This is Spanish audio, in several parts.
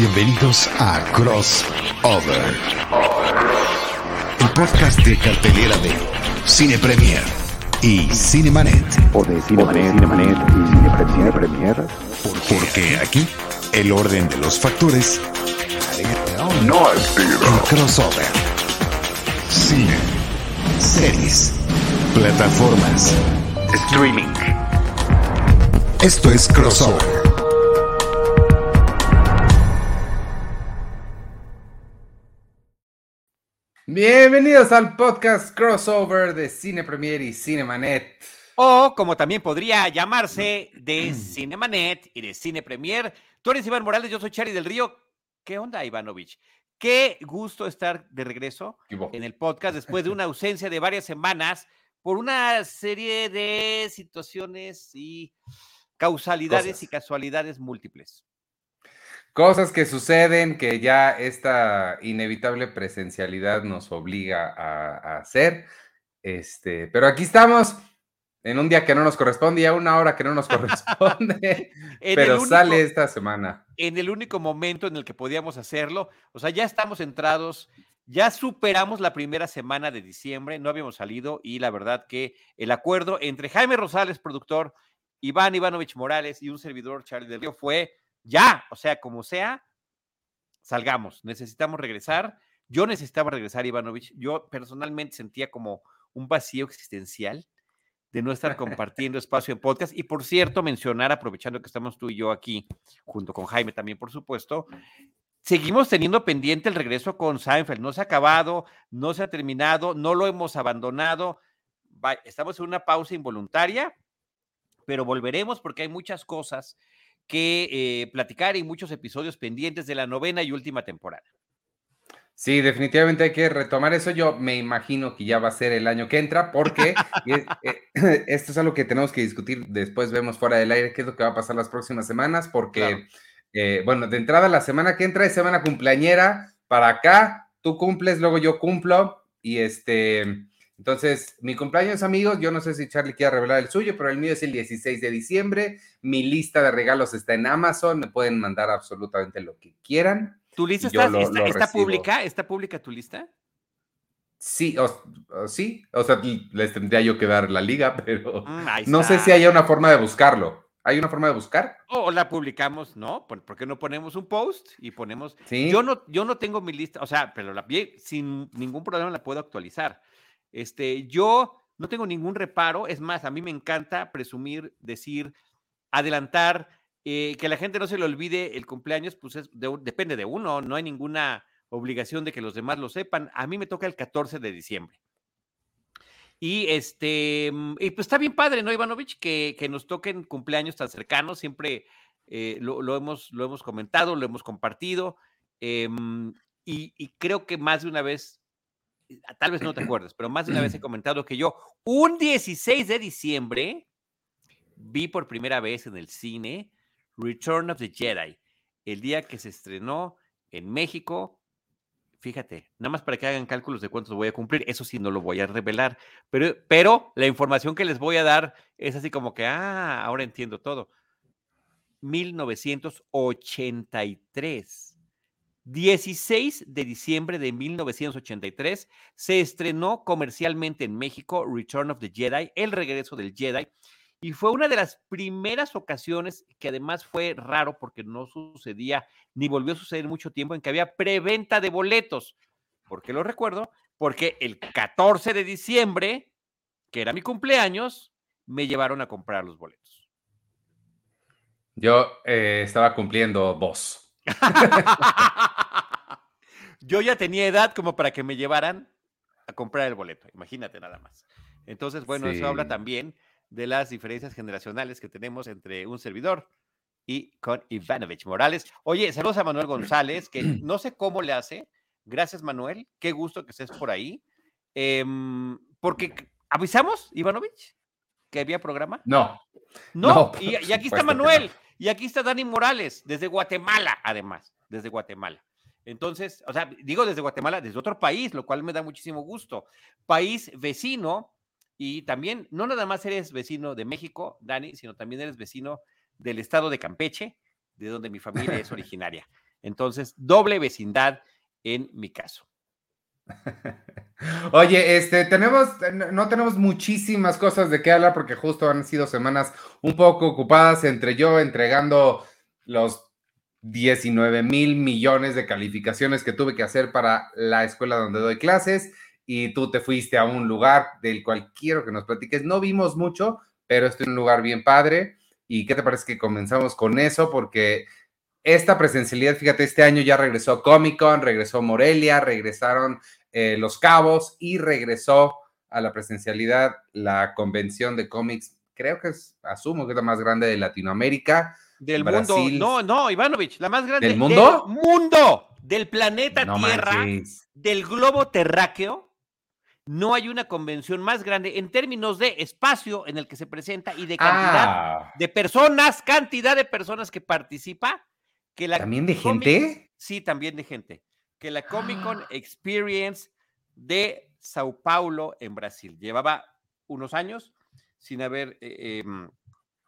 Bienvenidos a Crossover, el podcast de cartelera de Cine Premier y Cinemanet. O de Cinemanet, Cinemanet y Cine Premier, Premier. Porque aquí el orden de los factores No altera. el crossover. Cine, series, plataformas. Streaming. Esto es Crossover. Bienvenidos al podcast crossover de Cine Premier y Cinemanet. O como también podría llamarse de Cinemanet y de Cine Premier. Tú eres Iván Morales, yo soy Charlie del Río. ¿Qué onda, Ivanovich? Qué gusto estar de regreso en el podcast después de una ausencia de varias semanas por una serie de situaciones y causalidades Cosas. y casualidades múltiples. Cosas que suceden que ya esta inevitable presencialidad nos obliga a, a hacer. Este, pero aquí estamos en un día que no nos corresponde y a una hora que no nos corresponde. Pero único- sale esta semana. en el único momento en el que podíamos hacerlo. O sea, ya estamos entrados, ya superamos la primera semana de diciembre, no habíamos salido y la verdad que el acuerdo entre Jaime Rosales, productor, Iván Ivanovich Morales y un servidor, Charlie del Río, fue ya, o sea, como sea, salgamos, necesitamos regresar. Yo necesitaba regresar, Ivanovich. Yo personalmente sentía como un vacío existencial de no estar compartiendo espacio en podcast. Y por cierto, mencionar, aprovechando que estamos tú y yo aquí, junto con Jaime también, por supuesto, seguimos teniendo pendiente el regreso con Seinfeld. No se ha acabado, no se ha terminado, no lo hemos abandonado. Estamos en una pausa involuntaria, pero volveremos porque hay muchas cosas que eh, platicar y muchos episodios pendientes de la novena y última temporada. Sí, definitivamente hay que retomar eso. Yo me imagino que ya va a ser el año que entra, porque es- eh, esto es algo que tenemos que discutir. Después vemos fuera del aire qué es lo que va a pasar las próximas semanas, porque, Claro. eh, bueno, de entrada la semana que entra es semana cumpleañera para acá. Tú cumples, luego yo cumplo. Y este, entonces, mi cumpleaños, amigos, yo no sé si Charlie quiere revelar el suyo, pero el mío es el 16 de diciembre. Mi lista de regalos está en Amazon. Me pueden mandar absolutamente lo que quieran. ¿Tu lista está, lo- está- lo está recibo. pública? ¿Está pública tu lista? Sí, o, o sí, o sea, les tendría yo que dar la liga, pero Mm, no sé si haya una forma de buscarlo. ¿Hay una forma de buscar? O la publicamos, ¿no? ¿Por, qué no ponemos un post y ponemos... Sí. Yo no, yo no tengo mi lista, o sea, pero la sin ningún problema la puedo actualizar. Este, yo no tengo ningún reparo, es más, a mí me encanta presumir, decir, adelantar, eh, que la gente no se le olvide el cumpleaños, pues es de depende de uno, no hay ninguna obligación de que los demás lo sepan. A mí me toca el 14 de diciembre. Y este, mm, y pues está bien padre, ¿no, Ivanovich? Que, que nos toquen cumpleaños tan cercanos, siempre eh, lo, lo hemos, lo hemos comentado, lo hemos compartido, em, y, y creo que más de una vez, eh, tal vez no te acuerdas, pero más de una vez he comentado que yo, un 16 de diciembre, vi por primera vez en el cine Return of the Jedi, el día que se estrenó en México. Fíjate, nada más para que hagan cálculos de cuántos voy a cumplir, eso sí no lo voy a revelar, pero, pero la información que les voy a dar es así como que, ah, ahora entiendo todo. 1983. 16 de diciembre de 1983 se estrenó comercialmente en México Return of the Jedi, El regreso del Jedi, y fue una de las primeras ocasiones que además fue raro porque no sucedía ni volvió a suceder mucho tiempo en que había preventa de boletos. ¿Por qué lo recuerdo? Porque el 14 de diciembre, que era mi cumpleaños, me llevaron a comprar los boletos. Yo eh, estaba cumpliendo dos. Yo ya tenía edad como para que me llevaran a comprar el boleto, imagínate nada más. Entonces, bueno, eso habla Sí. también de las diferencias generacionales que tenemos entre un servidor y con Ivanovich Morales. Oye, saludos a Manuel González, que no sé cómo le hace. Gracias, Manuel. Qué gusto que estés por ahí. Em, porque avisamos, Ivanovich, que había programa. No. No, No, y, y aquí está no. Y aquí está Dani Morales, desde Guatemala, además, desde Guatemala. Entonces, o sea, digo desde Guatemala, desde otro país, lo cual me da muchísimo gusto. País vecino, y también, no nada más eres vecino de México, Dani, sino también eres vecino del estado de Campeche, de donde mi familia es originaria. Entonces, doble vecindad en mi caso. Oye, este, tenemos, no tenemos muchísimas cosas de qué hablar porque justo han sido semanas un poco ocupadas entre yo entregando los 19 mil millones de calificaciones que tuve que hacer para la escuela donde doy clases y tú te fuiste a un lugar del cual quiero que nos platiques. No vimos mucho, pero estoy en un lugar bien padre. ¿Y qué te parece que comenzamos con eso? Porque esta presencialidad, fíjate, este año ya regresó Comic Con, regresó Morelia, regresaron eh, Los Cabos y regresó a la presencialidad la convención de cómics, creo que es, asumo que es la más grande de Latinoamérica. Del mundo. No, no, Ivanovich, la más grande del mundo. Del mundo, del planeta Tierra, del globo terráqueo. No hay una convención más grande en términos de espacio en el que se presenta y de cantidad Ah, de personas, cantidad de personas que participa. Que la ¿También de gente? Sí, también de gente. Que la Comic Con Experience de Sao Paulo en Brasil. Llevaba unos años sin haber eh, em,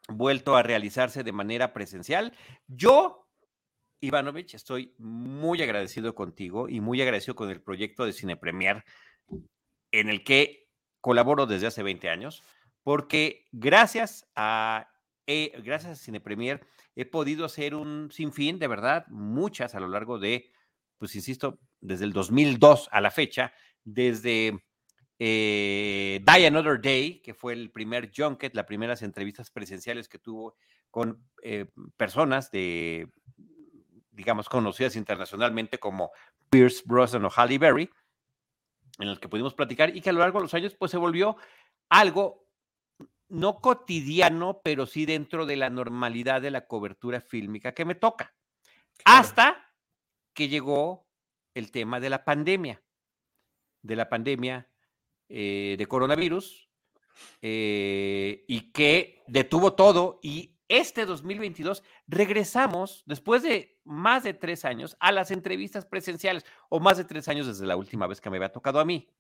vuelto a realizarse de manera presencial. Yo, Ivanovich, estoy muy agradecido contigo y muy agradecido con el proyecto de Cine Premier en el que colaboro desde hace 20 años, porque gracias a, eh, gracias a Cine Premier he podido hacer un sinfín, de verdad, muchas a lo largo de, pues insisto, desde el 2002 a la fecha, desde eh, Die Another Day, que fue el primer junket, las primeras entrevistas presenciales que tuvo con eh, personas de, digamos, conocidas internacionalmente como Pierce Brosnan o Halle Berry, en el que pudimos platicar y que a lo largo de los años pues se volvió algo no cotidiano, pero sí dentro de la normalidad de la cobertura fílmica que me toca. Hasta que llegó el tema de la pandemia, de la pandemia eh, de coronavirus, eh, y que detuvo todo. Y este 2022 regresamos, después de más de tres años, a las entrevistas presenciales, o más de tres años desde la última vez que me había tocado a mí.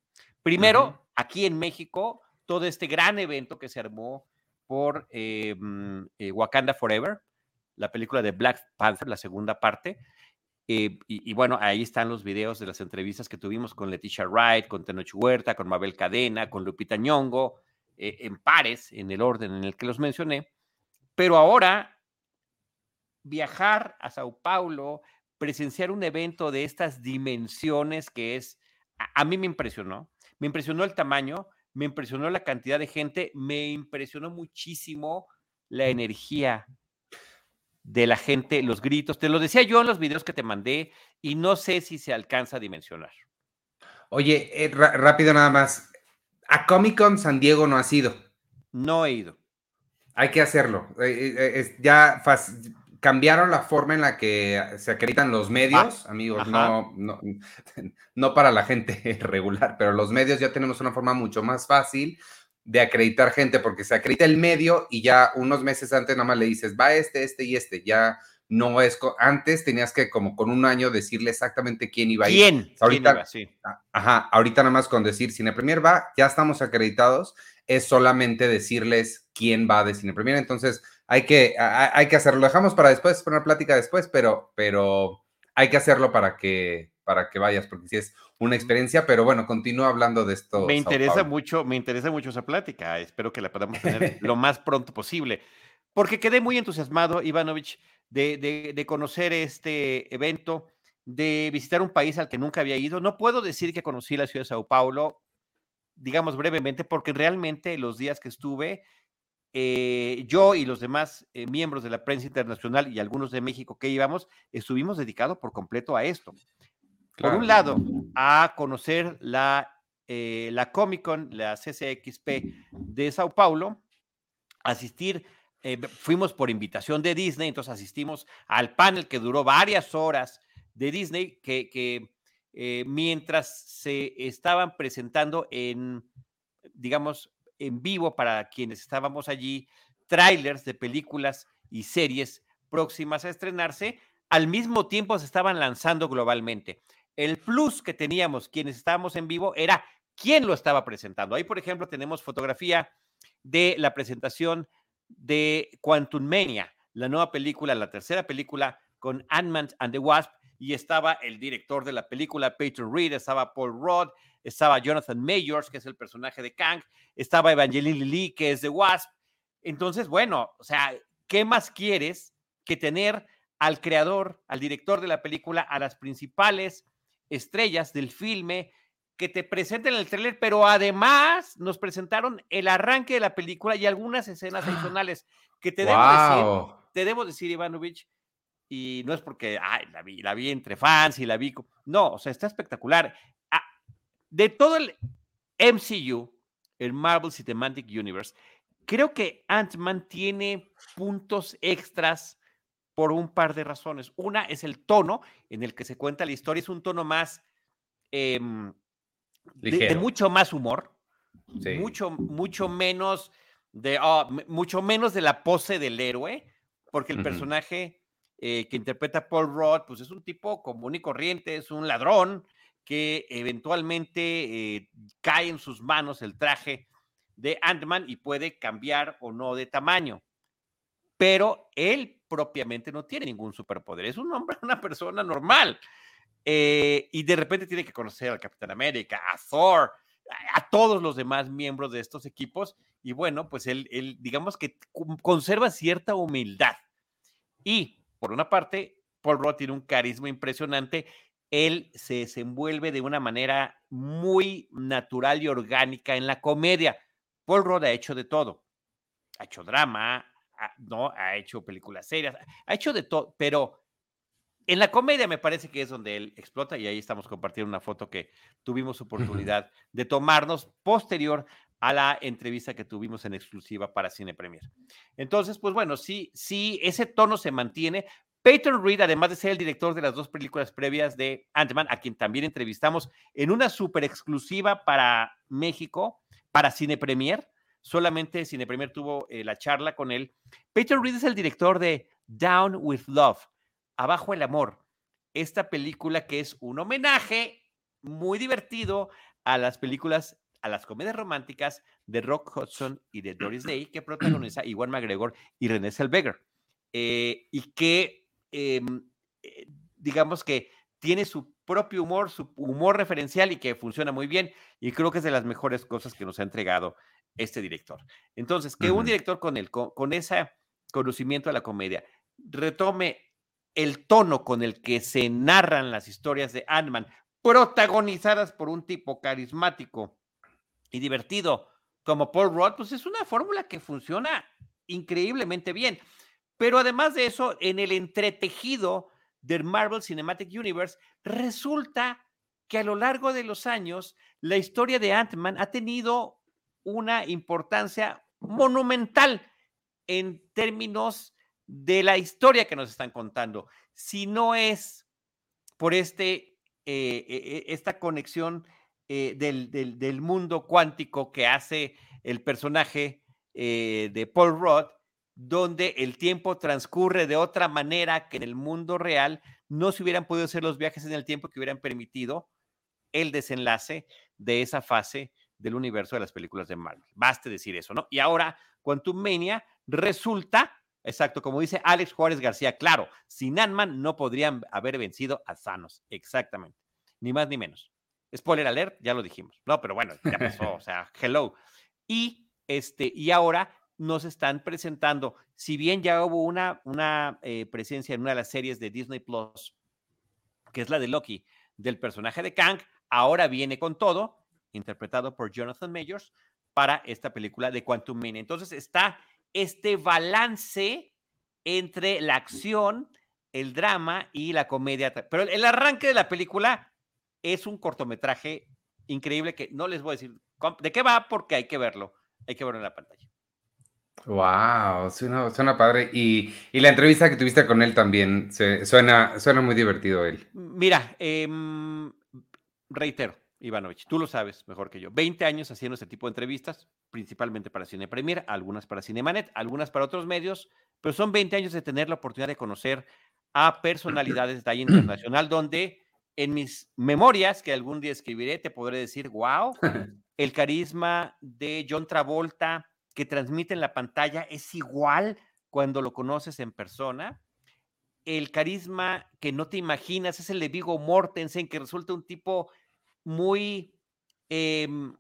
Primero, aquí en México, todo este gran evento que se armó por eh, mm, eh, Wakanda Forever, la película de Black Panther, la segunda parte. Eh, y, bueno, ahí están los videos de las entrevistas que tuvimos con Leticia Wright, con Tenoch Huerta, con Mabel Cadena, con Lupita Nyong'o, eh, en pares, en el orden en el que los mencioné. Pero ahora, viajar a Sao Paulo, presenciar un evento de estas dimensiones que es, a mí me impresionó, me impresionó el tamaño, me impresionó la cantidad de gente, me impresionó muchísimo la energía de la gente, los gritos. Te lo decía yo en los videos que te mandé y no sé si se alcanza a dimensionar. Oye, eh, rápido nada más. A Comic Con San Diego no ha sido. No he ido. Hay que hacerlo. Eh, eh, ya cambiaron la forma en la que se acreditan los medios, amigos. ajá. No, no, no para la gente regular, pero los medios ya tenemos una forma mucho más fácil de acreditar gente porque se acredita el medio y ya unos meses antes nada más le dices, va este, este y este. Ya no es. Antes tenías que, como con un año, decirle exactamente quién iba a ir. ¿Quién? ¿Quién Ahorita- iba? Sí. Ah, Ajá, ahorita nada más con decir Cine Premier va, ya estamos acreditados, es solamente decirles quién va de Cine Premier, entonces hay que, hay que hacerlo, lo dejamos para después, para una plática después, pero, pero hay que hacerlo para que, para que vayas, porque sí es una experiencia, pero bueno, continúa hablando de esto. Me interesa mucho, me interesa mucho esa plática. Espero que la podamos tener lo más pronto posible. Porque quedé muy entusiasmado, Ivanovich, de, de- de conocer este evento, de visitar un país al que nunca había ido. No puedo decir que conocí la ciudad de Sao Paulo, digamos brevemente, porque realmente los días que estuve, eh, yo y los demás eh, miembros de la prensa internacional y algunos de México que íbamos, estuvimos dedicados por completo a esto. Por un lado, a conocer la, eh, la Comic Con, la CCXP de Sao Paulo, asistir, eh, fuimos por invitación de Disney, entonces asistimos al panel que duró varias horas de Disney, que, que, eh, mientras se estaban presentando en, digamos, en vivo para quienes estábamos allí, trailers de películas y series próximas a estrenarse, al mismo tiempo se estaban lanzando globalmente. El plus que teníamos quienes estábamos en vivo era quién lo estaba presentando. Ahí, por ejemplo, tenemos fotografía de la presentación de Quantum Mania, la nueva película, la tercera película con Ant-Man and the Wasp, y estaba el director de la película, Peter Reed, estaba Paul Rudd, estaba Jonathan Mayors, que es el personaje de Kang, estaba Evangeline Lilly, que es de Wasp. Entonces, bueno, o sea, ¿qué más quieres que tener al creador, al director de la película, a las principales estrellas del filme que te presenten el tráiler, pero además nos presentaron el arranque de la película y algunas escenas adicionales que te debo decir, te debo decir, Ivanovich, y no es porque ay, la, vi, la vi entre fans y la vi. No, o sea, está espectacular. Ah, de todo el MCU, el Marvel Cinematic Universe, creo que Ant-Man tiene puntos extras por un par de razones. Una es el tono en el que se cuenta la historia, es un tono más em, de, mucho más humor, mucho, mucho menos de oh, mucho menos de la pose del héroe, porque el personaje eh, que interpreta Paul Rudd, pues es un tipo común y corriente, es un ladrón que eventualmente eh, cae en sus manos el traje de Ant-Man y puede cambiar o no de tamaño. Pero él propiamente no tiene ningún superpoder, es un hombre, una persona normal. Eh, y de repente tiene que conocer al Capitán América, a Thor, a, todos los demás miembros de estos equipos. Y bueno, pues él, él digamos que conserva cierta humildad. Y por una parte, Paul Rudd tiene un carisma impresionante. Él se desenvuelve de una manera muy natural y orgánica en la comedia. Paul Rudd ha hecho de todo. Ha hecho drama, no, ha hecho películas serias, ha hecho de todo, pero en la comedia me parece que es donde él explota y ahí estamos compartiendo una foto que tuvimos oportunidad de tomarnos posterior a la entrevista que tuvimos en exclusiva para Cine Premier. Entonces, pues bueno, sí, sí, ese tono se mantiene. Peyton Reed, además de ser el director de las dos películas previas de Ant-Man, a quien también entrevistamos en una super exclusiva para México, para Cine Premier, solamente Cine Premier tuvo eh, la charla con él. Peyton Reed es el director de Down with Love, Abajo el Amor, esta película que es un homenaje muy divertido a las películas a las comedias románticas de Rock Hudson y de Doris Day, que protagoniza Iwan McGregor y René Zellweger, eh, y que, em, eh, digamos que tiene su propio humor, su humor referencial y que funciona muy bien, y creo que es de las mejores cosas que nos ha entregado este director. Entonces, que un director con, el, con ese conocimiento de la comedia retome el tono con el que se narran las historias de Ant-Man, protagonizadas por un tipo carismático y divertido como Paul Rudd, pues es una fórmula que funciona increíblemente bien. Pero además de eso, en el entretejido del Marvel Cinematic Universe, resulta que a lo largo de los años, la historia de Ant-Man ha tenido una importancia monumental en términos de la historia que nos están contando. Si no es por este, eh, e, e, esta conexión eh, del, mundo cuántico que hace el personaje eh, de Paul Rudd, donde el tiempo transcurre de otra manera que en el mundo real no se hubieran podido hacer los viajes en el tiempo que hubieran permitido el desenlace de esa fase del universo de las películas de Marvel. Baste decir eso, ¿no? Y ahora, Quantum Mania resulta, exacto, como dice Alex Juárez García, claro, sin Ant-Man no podrían haber vencido a Thanos, exactamente, ni más ni menos. Spoiler alert, ya lo dijimos. No, pero bueno, ya pasó, o sea, hello. Y, este, y ahora nos están presentando, si bien ya hubo una, una eh, presencia en una de las series de Disney Plus, que es la de Loki, del personaje de Kang, ahora viene con todo, interpretado por Jonathan Majors, para esta película de Quantum Mania. Entonces está este balance entre la acción, el drama y la comedia. Pero el arranque de la película es un cortometraje increíble que no les voy a decir de qué va porque hay que verlo, hay que verlo en la pantalla. Wow, suena, padre. Y, la entrevista que tuviste con él también suena, suena muy divertido él. Mira, em, reitero, Ivanovich, tú lo sabes mejor que yo. 20 años haciendo este tipo de entrevistas, principalmente para Cine Premier, algunas para Cinemanet, algunas para otros medios, pero son 20 años de tener la oportunidad de conocer a personalidades de talla internacional donde en mis memorias que algún día escribiré, te podré decir, wow, el carisma de John Travolta que transmite en la pantalla es igual cuando lo conoces en persona. el carisma que no te imaginas, es el de Vigo Mortensen, que resulta un tipo muy, em,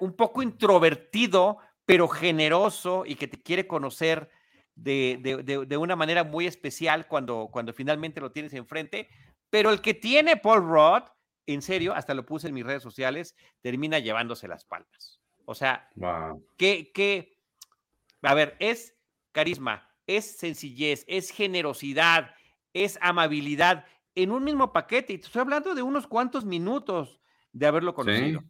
un poco introvertido, pero generoso y que te quiere conocer de, una manera muy especial cuando, cuando finalmente lo tienes enfrente. Pero el que tiene Paul Rudd, en serio, hasta lo puse en mis redes sociales, termina llevándose las palmas. O sea, que, que, a ver, es carisma, es sencillez, es generosidad, es amabilidad en un mismo paquete. Y te estoy hablando de unos cuantos minutos de haberlo conocido,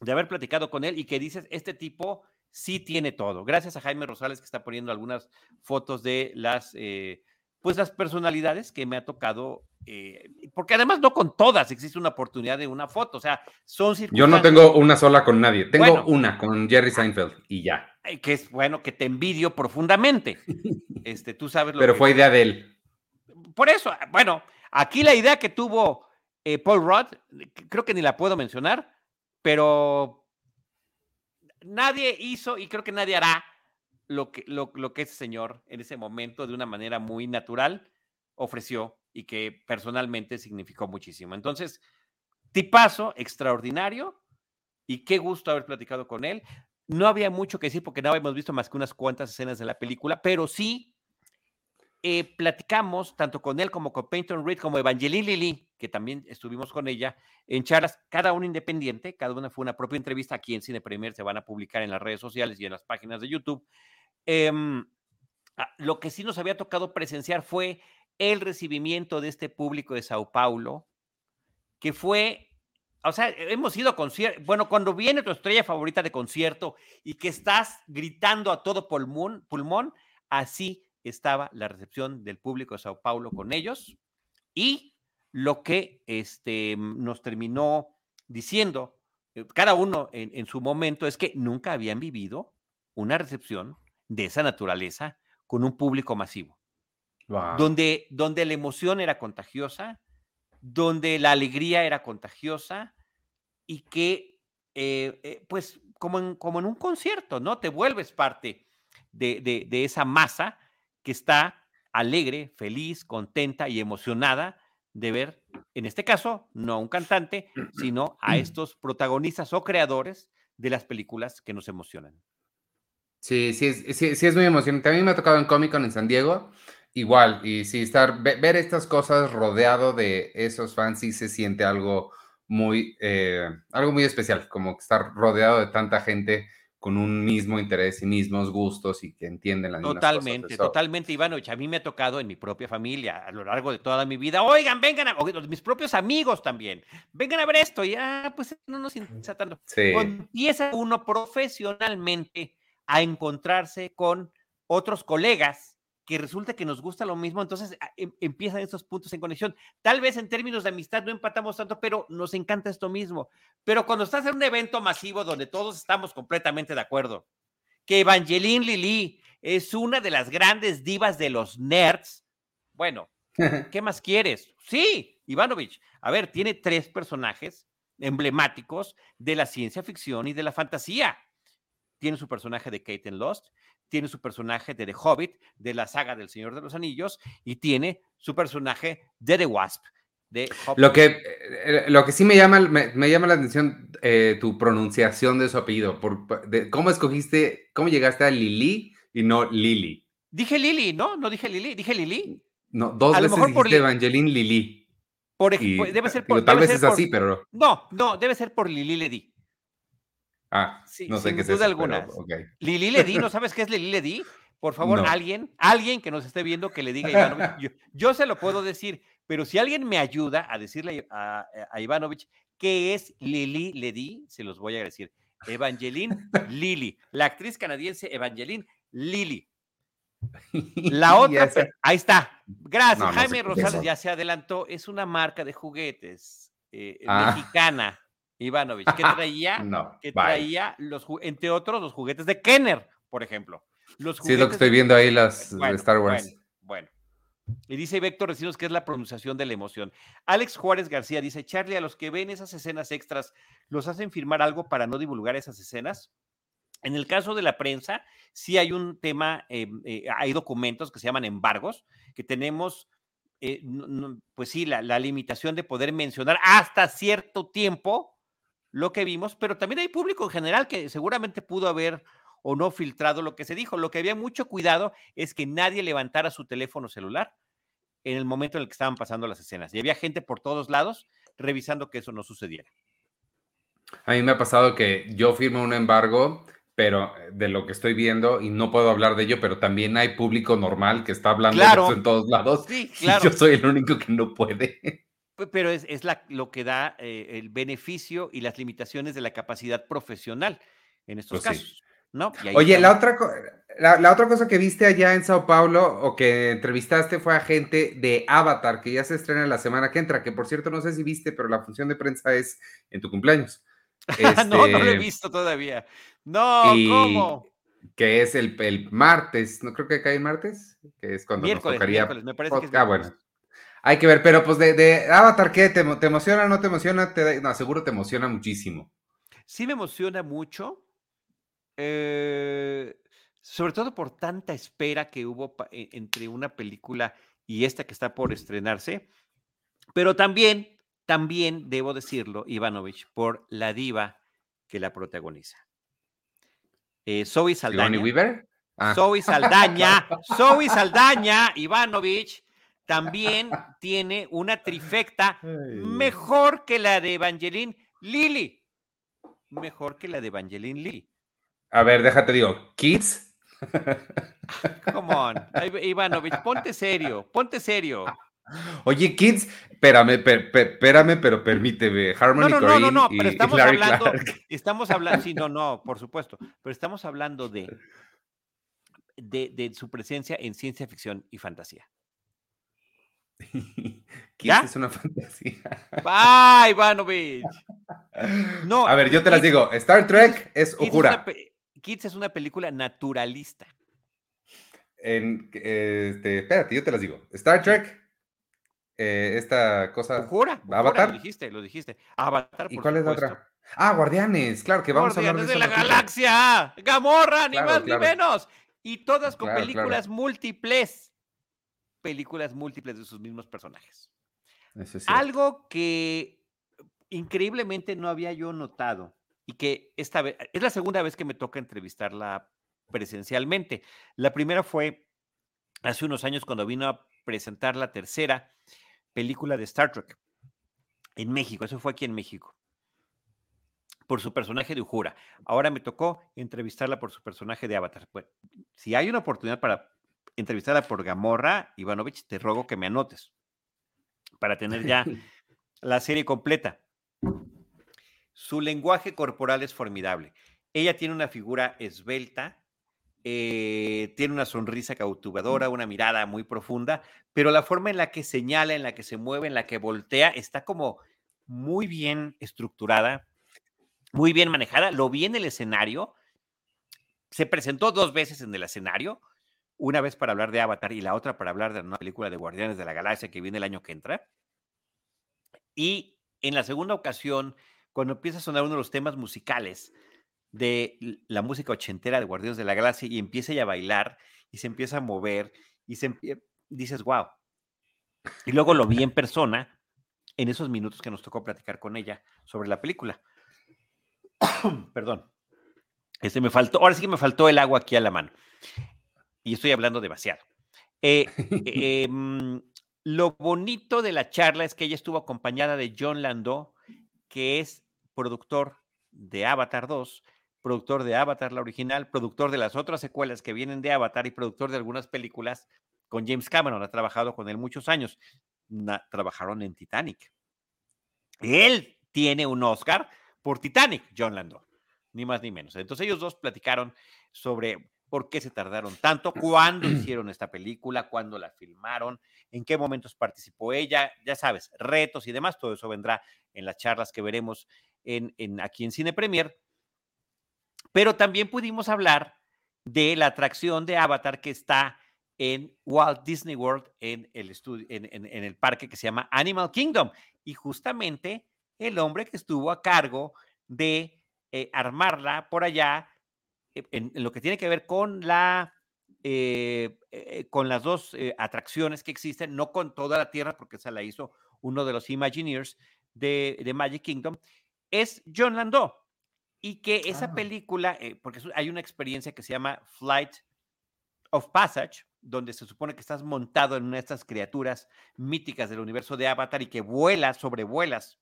de haber platicado con él y que dices, este tipo sí tiene todo. Gracias a Jaime Rosales que está poniendo algunas fotos de las, eh, pues las personalidades que me ha tocado, eh, porque además no con todas existe una oportunidad de una foto, o sea, son Yo no tengo una sola con nadie, tengo una con Jerry Seinfeld y ya. Que es bueno, que te envidio profundamente. Este, tú sabes lo Pero fue idea de él. Por eso, bueno, aquí la idea que tuvo eh, Paul Rudd, creo que ni la puedo mencionar, pero nadie hizo y creo que nadie hará lo que, lo, que ese señor en ese momento de una manera muy natural ofreció y que personalmente significó muchísimo. Entonces, tipazo extraordinario y qué gusto haber platicado con él. No había mucho que decir porque no habíamos visto más que unas cuantas escenas de la película, pero sí eh, platicamos tanto con él como con Peyton Reed, como Evangeline Lilly, que también estuvimos con ella en charlas, cada una independiente, cada una fue una propia entrevista aquí en Cine Premier, se van a publicar en las redes sociales y en las páginas de YouTube. Em, ah, lo que sí nos había tocado presenciar fue el recibimiento de este público de Sao Paulo, que fue, o sea, hemos ido a bueno, cuando viene tu estrella favorita de concierto y que estás gritando a todo pulmón así estaba la recepción del público de Sao Paulo con ellos y lo que este, nos terminó diciendo eh, cada uno en, su momento es que nunca habían vivido una recepción de esa naturaleza con un público masivo, donde, donde la emoción era contagiosa, donde la alegría era contagiosa y que, eh, eh, pues, como en, como en un concierto, ¿no? Te vuelves parte de, de esa masa que está alegre, feliz, contenta y emocionada de ver, en este caso, no a un cantante, sino a estos protagonistas o creadores de las películas que nos emocionan. Sí, sí es, sí, es muy emocionante. A mí me ha tocado en Comic Con en San Diego, igual, y sí, estar, ver, estas cosas rodeado de esos fans sí se siente algo muy, eh, algo muy especial, como estar rodeado de tanta gente con un mismo interés y mismos gustos y que entienden la misma Totalmente, totalmente, Ivanovich. A mí me ha tocado en mi propia familia a lo largo de toda mi vida. Oigan, vengan a, mis propios amigos también. Vengan a ver esto. Y ah, pues no nos interesa tanto. Empieza uno profesionalmente a encontrarse con otros colegas que resulta que nos gusta lo mismo, entonces ah, em, empiezan estos puntos en conexión. Tal vez en términos de amistad no empatamos tanto, pero nos encanta esto mismo. Pero cuando estás en un evento masivo donde todos estamos completamente de acuerdo, que Evangeline Lili es una de las grandes divas de los nerds, bueno, ¿qué más quieres? Sí, Ivanovich. A ver, tiene tres personajes emblemáticos de la ciencia ficción y de la fantasía. Tiene su personaje de Kate en Lost, tiene su personaje de The Hobbit, de la saga del Señor de los Anillos, y tiene su personaje de The Wasp. De lo que, eh, eh, lo que sí me llama, me, llama la atención eh, tu pronunciación de su apellido. Por, ¿Cómo escogiste, cómo llegaste a Lili y no Lili? Dije Lili, ¿no? No dije Lili, dije Lili. No, dos veces dijiste Evangeline Lili. Por, debe ser por. tal vez es así, pero. No, no, debe ser por Lili Ledi. Ah, no sé qué es duda alguna. Lili Ledi, ¿no sabes qué es Lili Ledi? Por favor, alguien, alguien que nos esté viendo que le diga a Ivanovich. Yo, se lo puedo decir, pero si alguien me ayuda a decirle a, a Ivanovich qué es Lili Ledi, se los voy a decir. Evangeline Lili, la actriz canadiense Evangeline Lili. La otra, ahí está. Gracias, Jaime Rosales ya se adelantó. Es una marca de juguetes eh, ah. mexicana. Ivanovich, que traía, que traía los, entre otros, los juguetes de Kenner, por ejemplo. Los sí, es lo que estoy viendo ahí, las de Star Wars. Bueno, Y dice Víctor Recinos que es la pronunciación de la emoción. Alex Juárez García dice, Charlie, a los que ven esas escenas extras, ¿los hacen firmar algo para no divulgar esas escenas? En el caso de la prensa, sí hay un tema, eh, eh, hay documentos que se llaman embargos, que tenemos, eh, pues sí, la, la, limitación de poder mencionar hasta cierto tiempo lo que vimos, pero también hay público en general que seguramente pudo haber o no filtrado lo que se dijo. Lo que había mucho cuidado es que nadie levantara su teléfono celular en el momento en el que estaban pasando las escenas. Y había gente por todos lados revisando que eso no sucediera. A mí me ha pasado que yo firmo un embargo, pero eh, de lo que estoy viendo, y no puedo hablar de ello, pero también hay público normal que está hablando de eso en todos lados. Sí, claro. yo soy el único que no puede. Pero es, es la, lo que da eh, el beneficio y las limitaciones de la capacidad profesional en estos pues casos. ¿no? Oye, la otra, la, otra cosa que viste allá en Sao Paulo o que entrevistaste fue a gente de Avatar, que ya se estrena la semana que entra, que por cierto no sé si viste, pero la función de prensa es en tu cumpleaños. no, no lo he este, visto todavía. No, ¿cómo? Que es el, el, martes, no creo que cae el martes, que es cuando nos tocaría. me parece que es ah, bueno. Hay que ver, pero pues de, de Avatar, ¿qué? ¿Te, ¿Te, emociona no te emociona? Te, no, seguro te emociona muchísimo. Sí me emociona mucho. Eh, sobre todo por tanta espera que hubo e, entre una película y esta que está por estrenarse, pero también, también debo decirlo, Ivanovich, por la diva que la protagoniza. Eh, Zoe Saldaña. Weaver? Ah. Zoe Saldaña, Zoe Saldaña, Ivanovich, también tiene una trifecta mejor que la de Evangeline Lily. Mejor que la de Evangeline Lily. A ver, déjate digo, ¿Kids? Come on, Ivanovich, ponte serio, ponte serio. Oye, Kids, espérame, espérame, pero permíteme. Harmony no, no, no, no, pero estamos hablando, estamos hablando, sí, no, no, por supuesto, pero estamos hablando de, de, de su presencia en ciencia ficción y fantasía. Kids es una fantasía. ¡Ay, Ivanovich! No. A ver, yo te las digo. Star Trek es Ujura. Kids es una película naturalista. En, este, espérate, yo te las digo. Star Trek, eh, esta cosa. Jura, Avatar. Lo dijiste, lo dijiste. Avatar. ¿Y cuál es la otra? Ah, Guardianes, claro que vamos a hablar de, de la galaxia. Gamorra, ni más ni menos. Y todas con películas múltiples. Películas múltiples de sus mismos personajes. Algo que increíblemente no había yo notado y que esta vez, es la segunda vez que me toca entrevistarla presencialmente. La primera fue hace unos años cuando vino a presentar la tercera película de Star Trek en México, eso fue aquí en México, por su personaje de Ujura. Ahora me tocó entrevistarla por su personaje de Avatar. Bueno, si hay una oportunidad para entrevistarla por Gamorra, Ivanovich, te ruego que me anotes para tener ya la serie completa. Su lenguaje corporal es formidable. Ella tiene una figura esbelta, eh, tiene una sonrisa cautivadora, una mirada muy profunda, pero la forma en la que señala, en la que se mueve, en la que voltea, está como muy bien estructurada, muy bien manejada. Lo vi en el escenario. Se presentó dos veces en el escenario, una vez para hablar de Avatar y la otra para hablar de una película de Guardianes de la Galaxia que viene el año que entra. Y en la segunda ocasión cuando empieza a sonar uno de los temas musicales de la música ochentera de Guardianes de la Galaxia y empieza a bailar y se empieza a mover y se dices, wow. Y luego lo vi en persona en esos minutos que nos tocó platicar con ella sobre la película. Perdón. Este me faltó, ahora sí que me faltó el agua aquí a la mano. Y estoy hablando demasiado. Eh, em, lo bonito de la charla es que ella estuvo acompañada de John Landau, que es productor de Avatar 2, productor de Avatar la original, productor de las otras secuelas que vienen de Avatar y productor de algunas películas con James Cameron. Ha trabajado con él muchos años. trabajaron en Titanic. Él tiene un Oscar por Titanic, John Landau, ni más ni menos. Entonces ellos dos platicaron sobre por qué se tardaron tanto, cuándo hicieron esta película, cuándo la filmaron, en qué momentos participó ella, ya sabes, retos y demás, todo eso vendrá en las charlas que veremos en, aquí en Cine Premier. Pero también pudimos hablar de la atracción de Avatar que está en Walt Disney World, en el, parque que se llama Animal Kingdom. Y justamente el hombre que estuvo a cargo de eh, armarla por allá en, lo que tiene que ver con la eh, eh, con las dos eh, atracciones que existen, no con toda la Tierra, porque esa la hizo uno de los Imagineers de, de Magic Kingdom, es John Landau. Y que esa Ah. película, porque hay una experiencia que se llama Flight of Passage, donde se supone que estás montado en una de estas criaturas míticas del universo de Avatar y que vuelas, sobrevuelas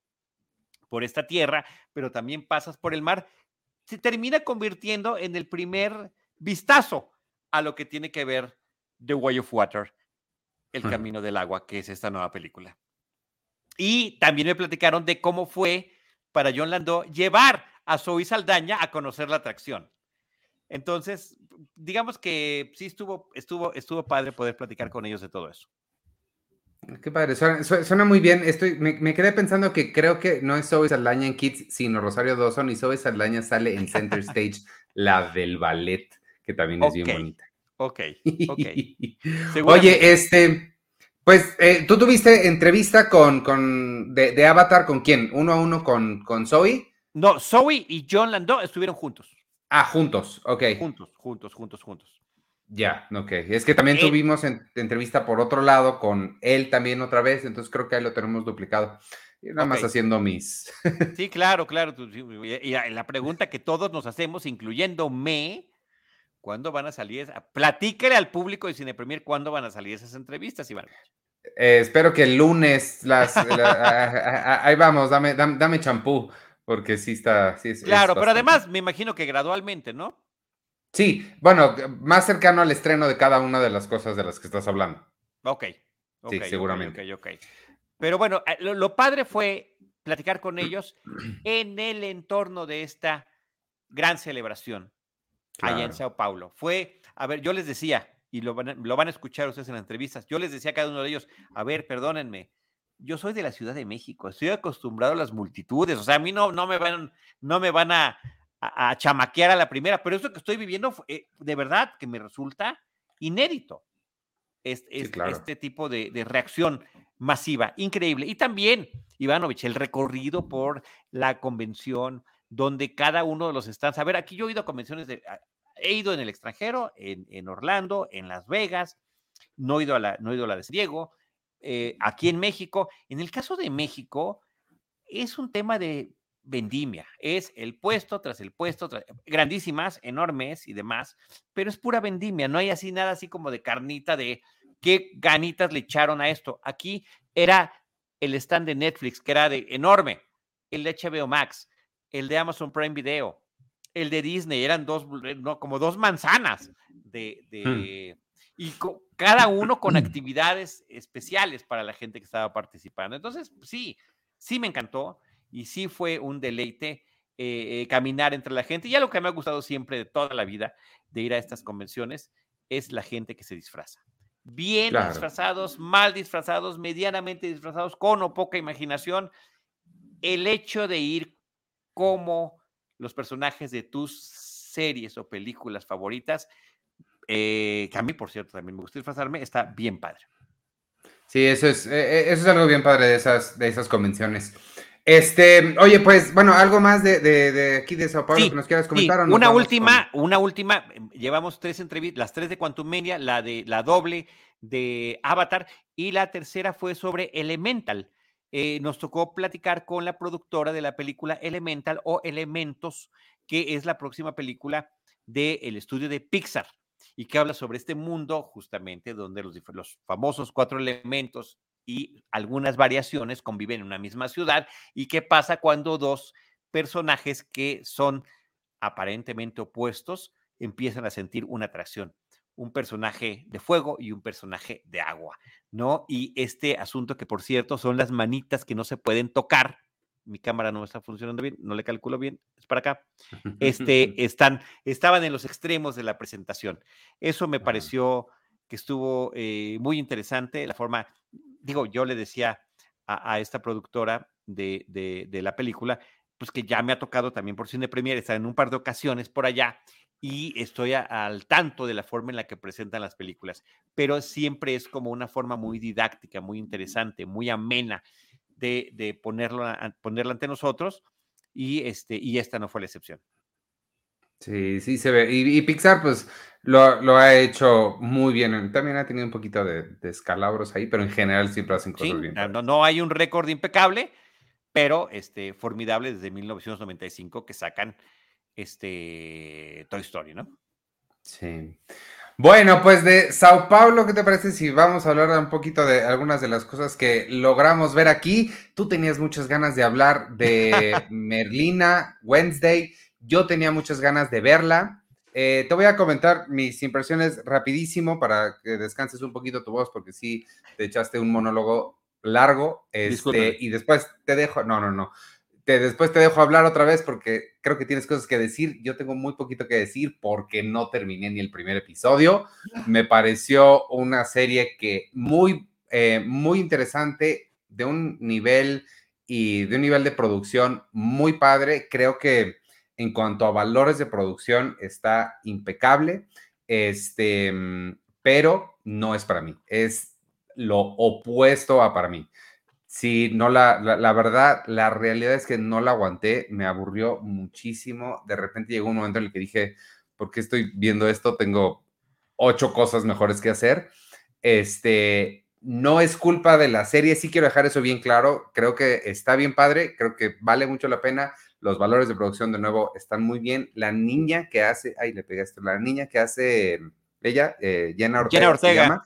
por esta tierra, pero también pasas por el mar, se termina convirtiendo en el primer vistazo a lo que tiene que ver The Way of Water, El. Camino del Agua, que es esta nueva película. Y también me platicaron de cómo fue para John Landau llevar a Zoe Saldaña a conocer la atracción. Entonces, digamos que sí estuvo, estuvo, estuvo padre poder platicar con ellos de todo eso. Qué padre, suena, su- suena muy bien. Estoy, me, me quedé pensando que creo que no es Zoe Saldaña en Kids, sino Rosario Dawson y Zoe Saldaña sale en Center Stage, la del ballet, que también es bien bonita. Ok, ok. Oye, este, pues eh, tú tuviste entrevista con, con de, de Avatar, ¿con quién? ¿Uno a uno con, con Zoe? No, Zoe y John Landau estuvieron juntos. Ah, juntos, ok. Juntos, juntos, juntos, juntos. Ya, ok. Es que también Eh. tuvimos en- entrevista por otro lado con él también otra vez, entonces creo que ahí lo tenemos duplicado. Y nada más haciendo mis... Sí, claro, claro. Y la pregunta que todos nos hacemos, incluyéndome, ¿cuándo van a salir? esa- Platícale al público de Cine Premier cuándo van a salir esas entrevistas, Iván. Eh, espero que el lunes las... la- a- a- a- ahí vamos, dame dame dame champú, porque sí está... Sí es- es Claro, pero además me imagino que gradualmente, ¿no? Sí, bueno, más cercano al estreno de cada una de las cosas de las que estás hablando. Ok. ok, Sí, seguramente. ok, ok. Pero bueno, eh, lo, lo padre fue platicar con ellos en el entorno de esta gran celebración allá en Claro. Sao Paulo. Fue, a ver, yo les decía, y lo van, a, lo van a escuchar ustedes en las entrevistas, yo les decía a cada uno de ellos, a ver, perdónenme, yo soy de la Ciudad de México, estoy acostumbrado a las multitudes, o sea, a mí no, no me van, no me van a, a- a chamaquear a la primera, pero eso que estoy viviendo, eh, de verdad, que me resulta inédito. Es- es- claro. Este tipo de, de reacción masiva, increíble. Y también, Ivanovich, el recorrido por la convención, donde cada uno de los stands, a ver, aquí yo he ido a convenciones de, he ido en el extranjero, en, en Orlando, en Las Vegas, no he ido a la, no he ido a la de San Diego, eh, aquí en México. En el caso de México, es un tema de vendimia, es el puesto tras el puesto, tras- grandísimas, enormes y demás, pero es pura vendimia, no hay así nada así como de carnita de qué ganitas le echaron a esto. Aquí era el stand de Netflix, que era de enorme, el de HBO Max, el de Amazon Prime Video, el de Disney, eran dos, no, como dos manzanas de, de- y co- cada uno con actividades especiales para la gente que estaba participando. Entonces, sí, sí me encantó y sí fue un deleite eh, eh, caminar entre la gente. Y algo que me ha gustado siempre de toda la vida de ir a estas convenciones es la gente que se disfraza. Bien Claro. disfrazados, mal disfrazados, medianamente disfrazados, con o poca imaginación. El hecho de ir como los personajes de tus series o películas favoritas, eh, que a mí, por cierto, también me gusta disfrazarme, está bien padre. Sí, eso es, eh, eh, eso es algo bien padre de esas, de esas convenciones. Este, oye, pues, bueno, algo más de, de, de aquí de Sao Paulo Sí, que nos quieras Sí, comentar. o nos una última, una última, llevamos tres entrevistas, las tres de Quantum Media, la de la doble de Avatar y la tercera fue sobre Elemental. Eh, nos tocó platicar con la productora de la película Elemental o Elementos, que es la próxima película del estudio de Pixar y que habla sobre este mundo justamente donde los, los famosos cuatro elementos y algunas variaciones conviven en una misma ciudad y qué pasa cuando dos personajes que son aparentemente opuestos empiezan a sentir una atracción. Un personaje de fuego y un personaje de agua, ¿no? Y este asunto que, por cierto, son las manitas que no se pueden tocar. Mi cámara no está funcionando bien, no le calculo bien, es para acá. Este, están, estaban en los extremos de la presentación. Eso me pareció que estuvo eh, muy interesante, la forma, digo, yo le decía a, esta productora de, de- la película, pues que ya me ha tocado también por Cine Premier estar en un par de ocasiones por allá y estoy al tanto de la forma en la que presentan las películas, pero siempre es como una forma muy didáctica, muy interesante, muy amena de, de ponerlo ponerla ante nosotros y, este, y esta no fue la excepción. Sí, sí se ve. Y, Pixar, pues, lo, ha hecho muy bien. También ha tenido un poquito de, de escalabros ahí, pero en general siempre hacen cosas bien. No, no hay un récord impecable, pero este, formidable desde 1995 que sacan este Toy Story, ¿no? Sí. Bueno, pues de Sao Paulo, ¿qué te parece si vamos a hablar un poquito de algunas de las cosas que logramos ver aquí? Tú tenías muchas ganas de hablar de Merlina Wednesday, yo tenía muchas ganas de verla. Eh, te voy a comentar mis impresiones rapidísimo para que descanses un poquito tu voz, porque sí te echaste un monólogo largo, este, y después te dejo, no, no, no, te, después te dejo hablar otra vez porque creo que tienes cosas que decir, yo tengo muy poquito que decir porque no terminé ni el primer episodio, me pareció una serie que muy, eh, muy interesante, de un nivel y de un nivel de producción muy padre, creo que en cuanto a valores de producción está impecable, este, pero no es para mí, es lo opuesto a para mí. Sí, no la, la, verdad, la realidad es que no la aguanté, me aburrió muchísimo. De repente llegó un momento en el que dije, ¿por qué estoy viendo esto? Tengo ocho cosas mejores que hacer. Este, no es culpa de la serie, sí quiero dejar eso bien claro. Creo que está bien padre, creo que vale mucho la pena. Los valores de producción, de nuevo, están muy bien. La niña que hace, ay, le pegué esto, la niña que hace ella, eh, Jenna Ortega,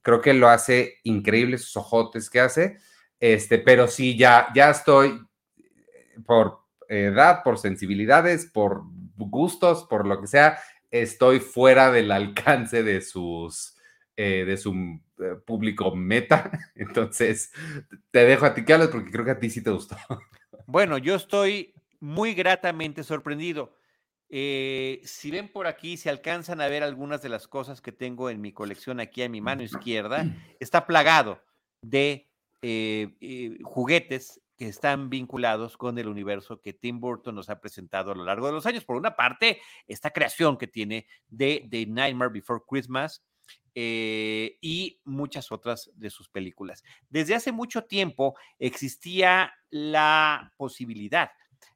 creo que lo hace increíble, sus ojotes que hace, este, pero sí, ya, ya estoy eh, por edad, por sensibilidades, por gustos, por lo que sea, estoy fuera del alcance de sus, eh, de su público meta. Entonces, te dejo a ti que porque creo que a ti sí te gustó. Bueno, yo estoy muy gratamente sorprendido. Eh, si ven por aquí, si alcanzan a ver algunas de las cosas que tengo en mi colección aquí a mi mano izquierda, está plagado de eh, eh, juguetes que están vinculados con el universo que Tim Burton nos ha presentado a lo largo de los años. Por una parte, esta creación que tiene de The Nightmare Before Christmas, y muchas otras de sus películas. Desde hace mucho tiempo existía la posibilidad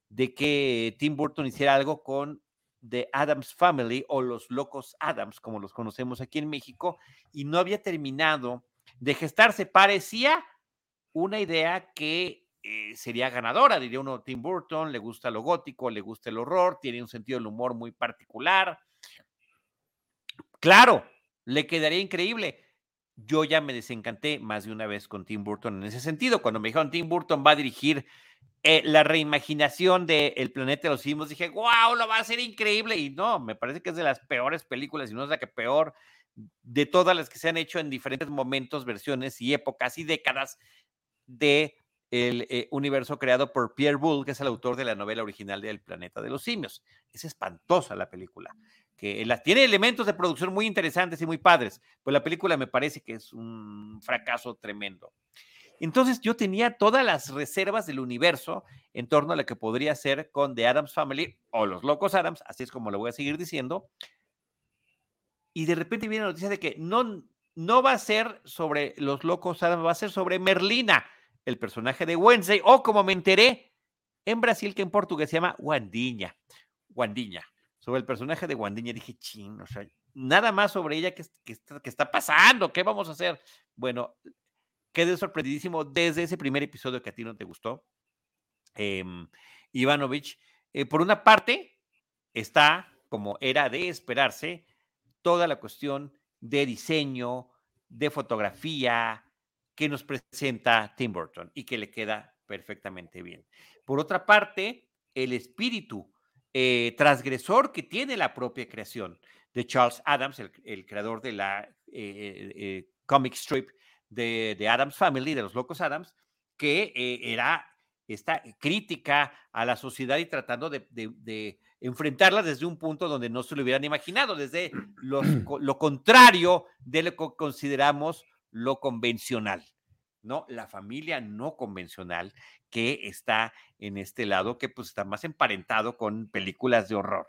de que Tim Burton hiciera algo con de Adams Family o los locos Adams, como los conocemos aquí en México, y no había terminado de gestarse. Parecía una idea que eh, sería ganadora, diría uno, Tim Burton, le gusta lo gótico, le gusta el horror, tiene un sentido del humor muy particular. Claro, le quedaría increíble. Yo ya me desencanté más de una vez con Tim Burton en ese sentido. Cuando me dijeron Tim Burton va a dirigir eh, la reimaginación de El planeta de los simios, dije, wow, lo va a ser increíble. Y no, me parece que es de las peores películas, y no es la que peor de todas las que se han hecho en diferentes momentos, versiones y épocas y décadas de el eh, universo creado por Pierre Boulle, que es el autor de la novela original de El planeta de los simios. Es espantosa la película, que la, tiene elementos de producción muy interesantes y muy padres, pues la película me parece que es un fracaso tremendo. Entonces yo tenía todas las reservas del universo en torno a lo que podría ser con The Adams Family o los Locos Adams, así es como lo voy a seguir diciendo. Y de repente viene la noticia de que no, no va a ser sobre los Locos Adams, va a ser sobre Merlina, el personaje de Wednesday, o como me enteré en Brasil, que en portugués se llama Wandiña. Wandiña. Sobre el personaje de Wandiña dije, ching, o sea, nada más sobre ella que, que, que está pasando, ¿qué vamos a hacer? Bueno, quedé sorprendidísimo desde ese primer episodio que a ti no te gustó, eh, Ivanovich. Por una parte, está, como era de esperarse, toda la cuestión de diseño, de fotografía que nos presenta Tim Burton y que le queda perfectamente bien. Por otra parte, el espíritu eh, transgresor que tiene la propia creación de Charles Adams, el, creador de la eh, comic strip de, Adams Family, de los locos Adams, que eh, era esta crítica a la sociedad y tratando de, enfrentarla desde un punto donde no se lo hubieran imaginado, desde lo contrario de lo que consideramos lo convencional, ¿no? La familia no convencional que está en este lado, que pues está más emparentado con películas de horror.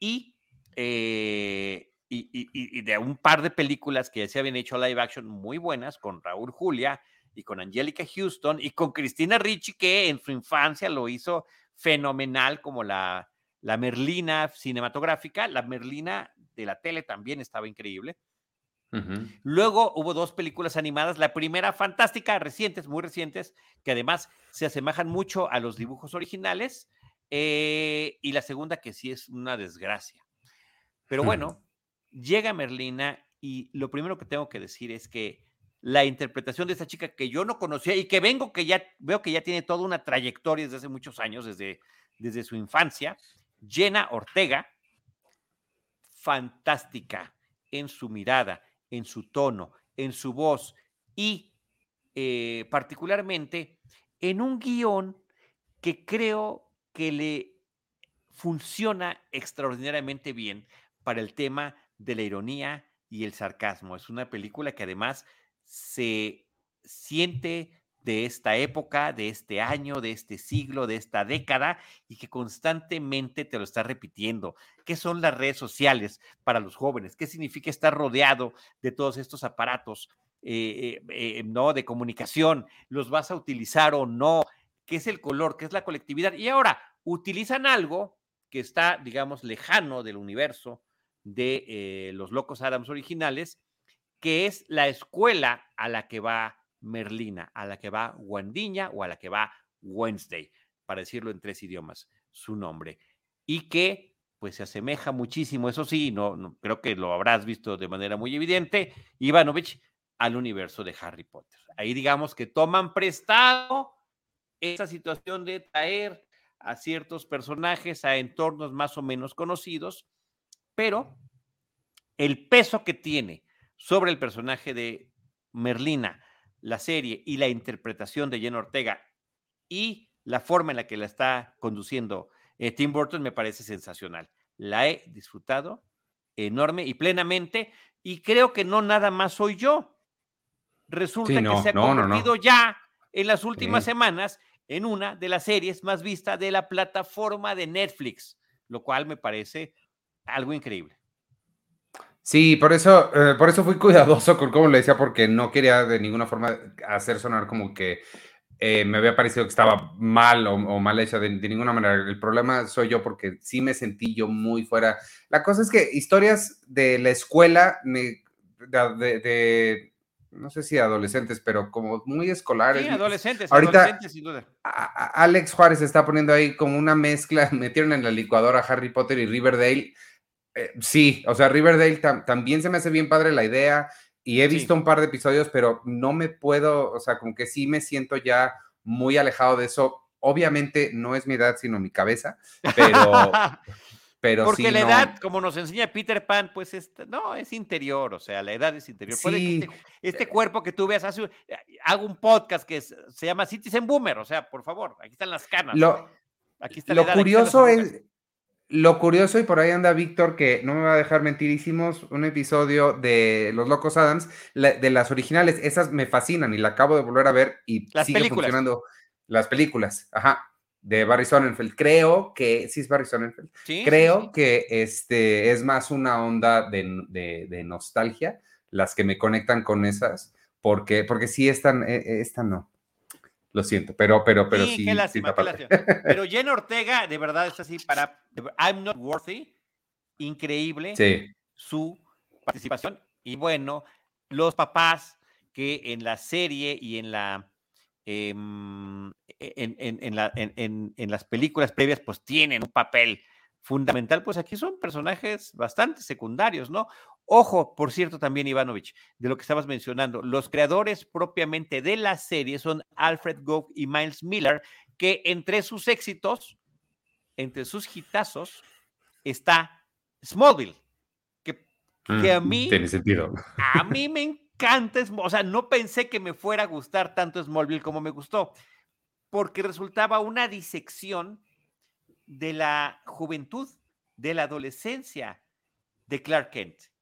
Y eh, y, de un par de películas que ya se habían hecho live action muy buenas con Raúl Julia y con Angélica Houston y con Cristina Ricci, que en su infancia lo hizo fenomenal como la, la Merlina cinematográfica, la Merlina de la tele también estaba increíble. Luego hubo dos películas animadas, la primera fantástica, recientes, muy recientes, que además se asemejan mucho a los dibujos originales, eh, y la segunda que sí es una desgracia. Pero bueno, llega Merlina y lo primero que tengo que decir es que la interpretación de esta chica que yo no conocía y que vengo que ya veo que ya tiene toda una trayectoria desde hace muchos años, desde, desde su infancia, Jenna Ortega, fantástica en su mirada, en su tono, en su voz y eh, particularmente en un guion que creo que le funciona extraordinariamente bien para el tema de la ironía y el sarcasmo. Es una película que además se siente de esta época, de este año, de este siglo, de esta década, y que constantemente te lo está repitiendo. ¿Qué son las redes sociales para los jóvenes? ¿Qué significa estar rodeado de todos estos aparatos eh, eh, eh, ¿no? de comunicación? ¿Los vas a utilizar o no? ¿Qué es el color? ¿Qué es la colectividad? Y ahora utilizan algo que está, digamos, lejano del universo de los Locos Adams originales, que es la escuela a la que va Merlina, a la que va Wandiña o a la que va Wednesday, para decirlo en tres idiomas, su nombre. Y que pues se asemeja muchísimo, eso sí, no, creo que lo habrás visto de manera muy evidente, Ivanovich, al universo de Harry Potter. Ahí digamos que toman prestado esa situación de traer a ciertos personajes a entornos más o menos conocidos, pero el peso que tiene sobre el personaje de Merlina la serie y la interpretación de Jenna Ortega y la forma en la que la está conduciendo eh, Tim Burton me parece sensacional. La he disfrutado enorme y plenamente y creo que no nada más soy yo. Resulta que se ha convertido ya en las últimas semanas en una de las series más vistas de la plataforma de Netflix, lo cual me parece algo increíble. Sí, por eso, eh, por eso fui cuidadoso con cómo le decía, porque no quería de ninguna forma hacer sonar como que eh, me había parecido que estaba mal o, mal hecha de, ninguna manera. El problema soy yo porque sí me sentí yo muy fuera. La cosa es que historias de la escuela, de, de, no sé si adolescentes, pero como muy escolares. Sí, adolescentes, Ahorita, adolescentes, sin duda. Alex Juárez está poniendo ahí como una mezcla, metieron en la licuadora Harry Potter y Riverdale eh, sí, o sea, Riverdale también se me hace bien padre la idea y he visto un par de episodios, pero no me puedo, o sea, como que sí me siento ya muy alejado de eso. Obviamente no es mi edad, sino mi cabeza, pero... pero Porque la edad, como nos enseña Peter Pan, pues no, es interior, o sea, la edad es interior. Este, este, cuerpo que tú veas, hace, hago un podcast que se llama Citizen Boomer, o sea, por favor, aquí están las canas. Lo, aquí está lo curioso es, lo curioso, y por ahí anda Víctor, que no me va a dejar mentir, hicimos un episodio de Los Locos Adams, de las originales, esas me fascinan y la acabo de volver a ver y sigue funcionando. Las películas, ajá, de Barry Sonnenfeld. Creo que, sí es Barry Sonnenfeld, creo que este, es más una onda de, nostalgia, las que me conectan con esas, porque, porque sí, están, e, e, esta no. Lo siento, pero, pero, pero sí. qué lástima, qué lástima. Pero Jenna Ortega, de verdad, es así para I'm Not Worthy. Increíble su participación. Y bueno, los papás que en la serie y en la em, en, en, la, en, las películas previas, pues tienen un papel fundamental, pues aquí son personajes bastante secundarios, ¿no? Ojo, por cierto, también Ivanovich, de lo que estabas mencionando, los creadores propiamente de la serie son Alfred Gough y Miles Miller, que entre sus éxitos, entre sus hitazos, está Smallville, que, que a mm, mí... Tiene sentido. A mí me encanta, o sea, no pensé que me fuera a gustar tanto Smallville como me gustó, porque resultaba una disección de la juventud, de la adolescencia de Clark Kent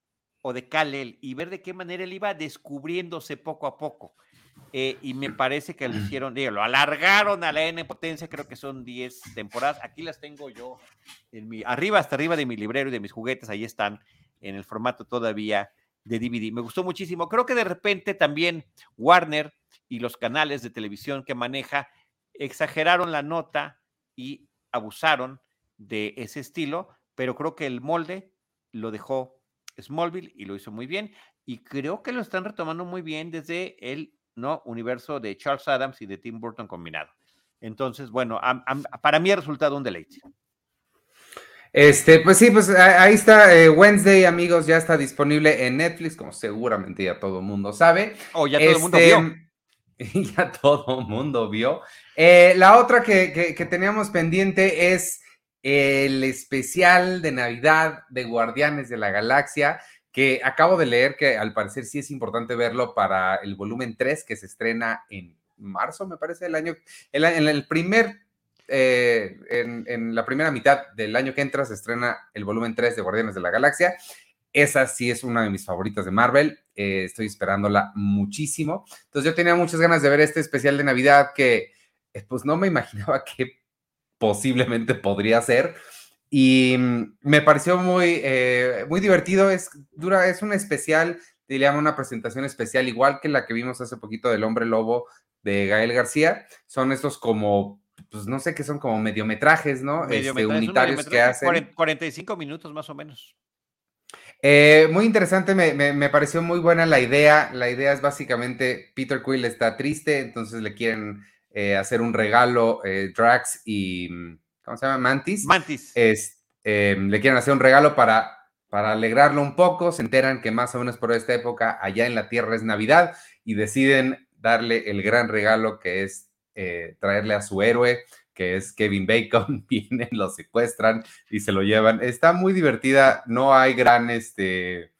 o de Kal-El y ver de qué manera él iba descubriéndose poco a poco. Eh, y me parece que lo hicieron, digo, lo alargaron a la N potencia, creo que son 10 temporadas. Aquí las tengo yo en mi, arriba, hasta arriba de mi librero y de mis juguetes, ahí están en el formato todavía de DVD. Me gustó muchísimo. Creo que de repente también Warner y los canales de televisión que maneja exageraron la nota y abusaron de ese estilo, pero creo que el molde lo dejó Smallville y lo hizo muy bien. Y creo que lo están retomando muy bien desde el ¿no? universo de Charles Adams y de Tim Burton combinado. Entonces, bueno, para mí ha resultado un deleite. Este, pues sí, pues ahí está eh, Wednesday, amigos, ya está disponible en Netflix, como seguramente ya todo el mundo sabe. Oh, ya todo el mundo vio. Este, ya todo el mundo vio. Eh, la otra que, que, teníamos pendiente es el especial de Navidad de Guardianes de la Galaxia, que acabo de leer que al parecer sí es importante verlo para el volumen 3 que se estrena en marzo, me parece, el año, en primer eh, en, la primera mitad del año que entra se estrena el volumen 3 de Guardianes de la Galaxia. Esa sí es una de mis favoritas de Marvel. Eh, estoy esperándola muchísimo. Entonces yo tenía muchas ganas de ver este especial de Navidad que eh, pues no me imaginaba que posiblemente podría ser. Y mm, me pareció muy, muy divertido. Es, dura, es un especial, diríamos una presentación especial, igual que la que vimos hace poquito del Hombre Lobo de Gael García. Son estos como pues no sé qué son como mediometrajes, ¿no? Este, unitarios que hacen. 45 minutos más o menos. Eh, muy interesante, me, pareció muy buena la idea. La idea es básicamente, Peter Quill está triste, entonces le quieren eh, hacer un regalo, eh, Drax y, ¿cómo se llama? Mantis. Mantis. Es, le quieren hacer un regalo para, para alegrarlo un poco, se enteran que más o menos por esta época allá en la Tierra es Navidad y deciden darle el gran regalo que es eh, traerle a su héroe, que es Kevin Bacon, vienen, lo secuestran y se lo llevan. Está muy divertida, no hay gran, este,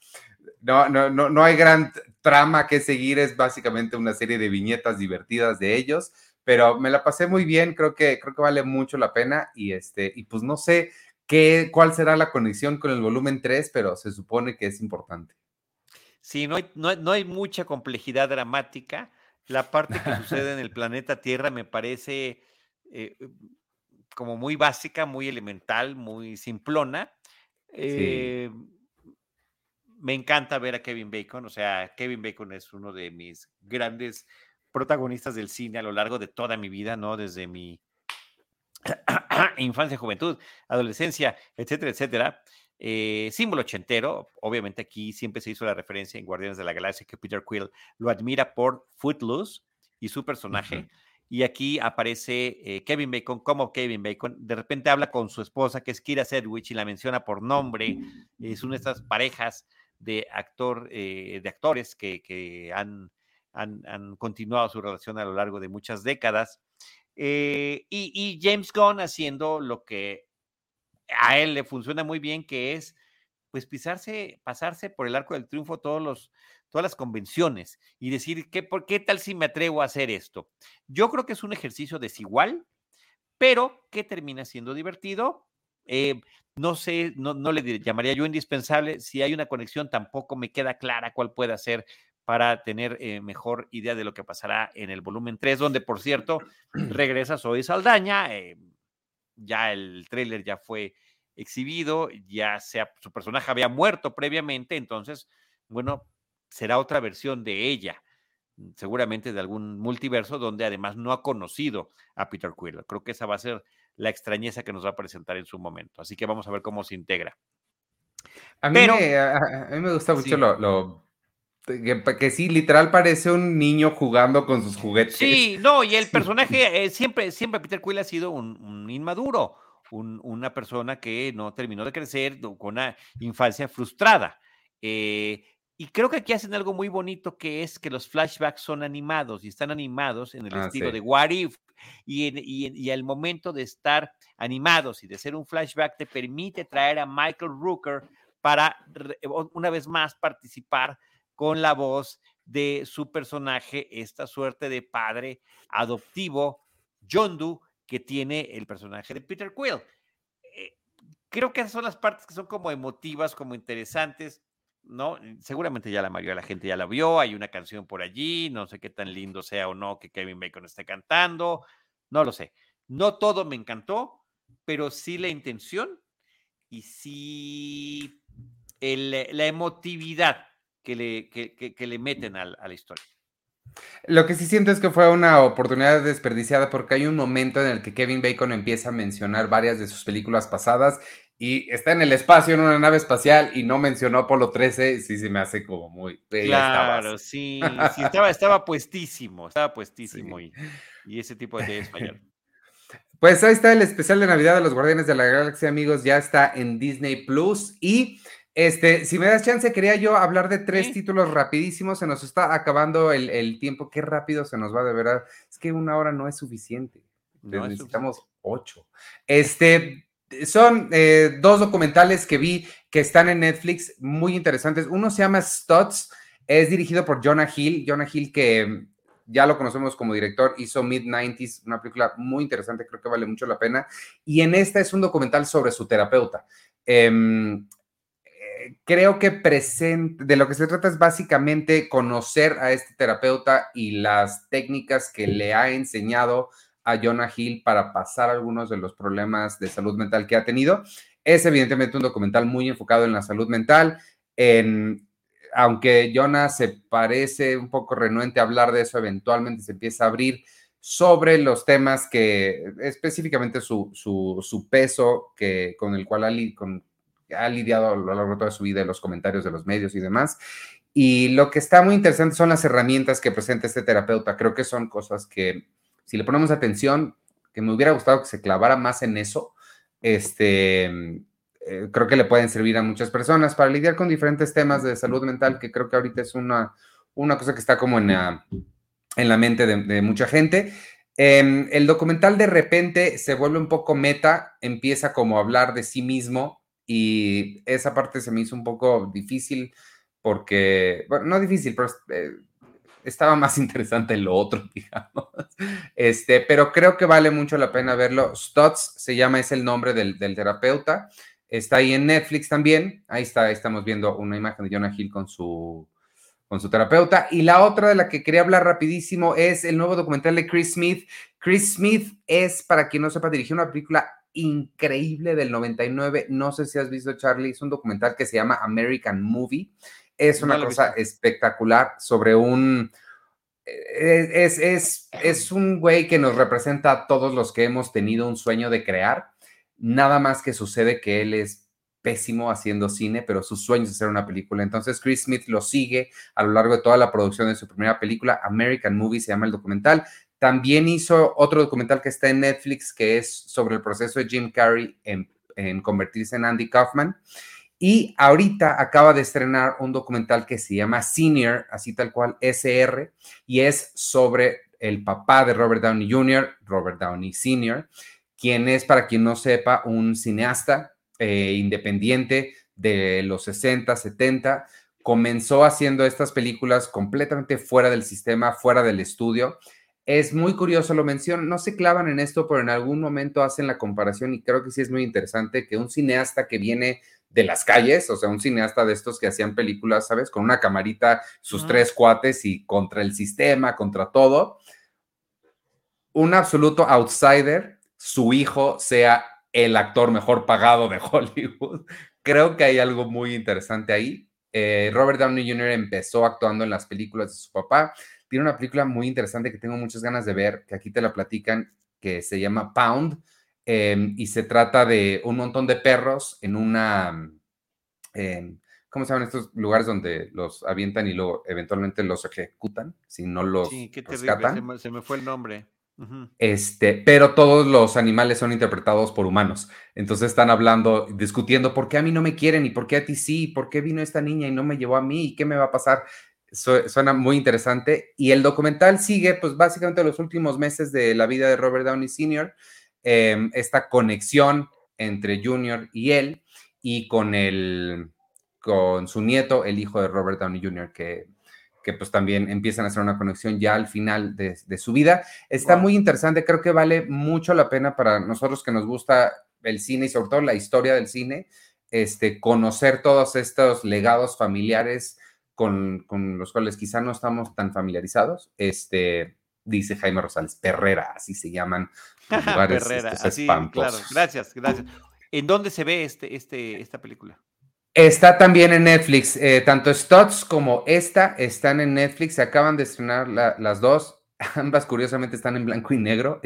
no, no, no, no hay gran trama que seguir, es básicamente una serie de viñetas divertidas de ellos, pero me la pasé muy bien, creo que, creo que vale mucho la pena y este, y pues no sé qué, cuál será la conexión con el volumen 3, pero se supone que es importante. Sí, no hay, no, no hay mucha complejidad dramática la parte que sucede en el planeta Tierra me parece eh, como muy básica, muy elemental, muy simplona. Eh, me encanta ver a Kevin Bacon, o sea, Kevin Bacon es uno de mis grandes protagonistas del cine a lo largo de toda mi vida, ¿no? Desde mi infancia, juventud, adolescencia, etcétera, etcétera. Eh, símbolo ochentero, obviamente aquí siempre se hizo la referencia en Guardianes de la Galaxia que Peter Quill lo admira por Footloose y su personaje. Y aquí aparece eh, Kevin Bacon como Kevin Bacon. De repente habla con su esposa, que es Kira Sedgwick, y la menciona por nombre. Es una de estas parejas de, actor, eh, de actores que, han, han, continuado su relación a lo largo de muchas décadas. y, y, James Gunn haciendo lo que a él le funciona muy bien, que es pues pisarse, pasarse por el arco del triunfo todos los, todas las convenciones y decir, ¿qué, ¿por qué tal si me atrevo a hacer esto? Yo creo que es un ejercicio desigual, pero que termina siendo divertido. Eh, no sé, no, no, le llamaría yo indispensable. Si hay una conexión, tampoco me queda clara cuál puede ser para tener eh, mejor idea de lo que pasará en el volumen 3, donde, por cierto, regresa Zoe Saldaña. Eh, ya el tráiler ya fue exhibido, ya sea su personaje había muerto previamente, entonces, bueno, será otra versión de ella, seguramente de algún multiverso donde además no ha conocido a Peter Quill. Creo que esa va a ser la extrañeza que nos va a presentar en su momento. Así que vamos a ver cómo se integra. A mí, me, a, mí me gusta mucho lo, que, sí, literal parece un niño jugando con sus juguetes. Sí, no, y el personaje, eh, siempre, siempre Peter Quill ha sido un, inmaduro, una persona que no terminó de crecer con una infancia frustrada. Eh, y creo que aquí hacen algo muy bonito que es que los flashbacks son animados y están animados en el ah, estilo de What If. Y, y, y, al momento de estar animados y de ser un flashback te permite traer a Michael Rooker para una vez más participar con la voz de su personaje, esta suerte de padre adoptivo, Yondu, que tiene el personaje de Peter Quill. Eh, creo que esas son las partes que son como emotivas, como interesantes, ¿no? Seguramente ya la mayoría de la gente ya la vio, hay una canción por allí, no sé qué tan lindo sea o no que Kevin Bacon esté cantando, no lo sé. No todo me encantó, pero sí la intención y sí la emotividad que le, que, le meten a, la historia. Lo que sí siento es que fue una oportunidad desperdiciada porque hay un momento en el que Kevin Bacon empieza a mencionar varias de sus películas pasadas y está en el espacio en una nave espacial y no mencionó Apolo 13, sí se me hace como muy... Claro, sí, sí, estaba, estaba puestísimo, estaba puestísimo y, y, ese tipo de español. Pues ahí está el especial de Navidad de los Guardianes de la Galaxia, amigos, ya está en Disney Plus y este, si me das chance, quería yo hablar de tres títulos rapidísimos. Se nos está acabando el, tiempo. Qué rápido se nos va, de verdad. Es que una hora no es suficiente. necesitamos ocho. Este, son eh, dos documentales que vi que están en Netflix muy interesantes. Uno se llama Studs, es dirigido por Jonah Hill. Jonah Hill que ya lo conocemos como director, hizo Mid-90s, una película muy interesante, creo que vale mucho la pena. Y en esta es un documental sobre su terapeuta. Em, creo que presente, de lo que se trata es básicamente conocer a este terapeuta y las técnicas que le ha enseñado a Jonah Hill para pasar algunos de los problemas de salud mental que ha tenido. Es evidentemente un documental muy enfocado en la salud mental. En, aunque Jonah se parece un poco renuente a hablar de eso, eventualmente se empieza a abrir sobre los temas que específicamente su, su, peso que, con el cual con, ha lidiado a lo largo de toda su vida en los comentarios de los medios y demás. Y lo que está muy interesante son las herramientas que presenta este terapeuta. Creo que son cosas que, si le ponemos atención, que me hubiera gustado que se clavara más en eso, este, eh, creo que le pueden servir a muchas personas para lidiar con diferentes temas de salud mental, que creo que ahorita es una, una cosa que está como en la, en la mente de, mucha gente. Em, el documental de repente se vuelve un poco meta, empieza como a hablar de sí mismo y esa parte se me hizo un poco difícil porque, bueno, no difícil, pero eh, estaba más interesante lo otro, digamos. Este, pero creo que vale mucho la pena verlo. Stutz se llama, es el nombre del, terapeuta. Está ahí en Netflix también. Ahí está, estamos viendo una imagen de Jonah Hill con su, con su terapeuta. Y la otra de la que quería hablar rapidísimo es el nuevo documental de Chris Smith. Chris Smith es, para quien no sepa, dirigir una película increíble del 99. No sé si has visto, Charlie, es un documental que se llama American Movie. Es una cosa espectacular sobre un... Eh, es, es, es un güey que nos representa a todos los que hemos tenido un sueño de crear. Nada más que sucede que él es pésimo haciendo cine, pero su sueño es hacer una película. Entonces Chris Smith lo sigue a lo largo de toda la producción de su primera película, American Movie se llama el documental. También hizo otro documental que está en Netflix, que es sobre el proceso de Jim Carrey en, convertirse en Andy Kaufman. Y ahorita acaba de estrenar un documental que se llama Senior, así tal cual, SR, y es sobre el papá de Robert Downey Jr., Robert Downey Sr., quien es, para quien no sepa, un cineasta eh, independiente de los 60, 70. Comenzó haciendo estas películas completamente fuera del sistema, fuera del estudio es muy curioso, lo menciono, no se clavan en esto, pero en algún momento hacen la comparación y creo que sí es muy interesante que un cineasta que viene de las calles, o sea, un cineasta de estos que hacían películas, ¿sabes? Con una camarita, sus tres cuates y contra el sistema, contra todo, un absoluto outsider, su hijo sea el actor mejor pagado de Hollywood. Creo que hay algo muy interesante ahí. Eh, Robert Downey Jr. empezó actuando en las películas de su papá tiene una película muy interesante que tengo muchas ganas de ver, que aquí te la platican, que se llama Pound, em, y se trata de un montón de perros en una, em, ¿cómo se llaman estos lugares donde los avientan y luego eventualmente los ejecutan, si no los sí, qué terrible, se me, fue el nombre. Este, pero todos los animales son interpretados por humanos. Entonces están hablando, discutiendo por qué a mí no me quieren y por qué a ti sí, por qué vino esta niña y no me llevó a mí y qué me va a pasar suena muy interesante. Y el documental sigue, pues básicamente los últimos meses de la vida de Robert Downey Sr., em, esta conexión entre Jr. y él, y con, el, con su nieto, el hijo de Robert Downey Jr., que, que pues también empiezan a hacer una conexión ya al final de, su vida. Está muy interesante, creo que vale mucho la pena para nosotros que nos gusta el cine y sobre todo la historia del cine, este, conocer todos estos legados familiares con, los cuales quizá no estamos tan familiarizados. Este, dice Jaime Rosales, Perrera, así se llaman los lugares Perrera, así, claro. Gracias, gracias. ¿En dónde se ve este, este, esta película? Está también en Netflix. Eh, tanto Stutz como esta están en Netflix. Se acaban de estrenar las dos. Ambas, curiosamente, están en blanco y negro.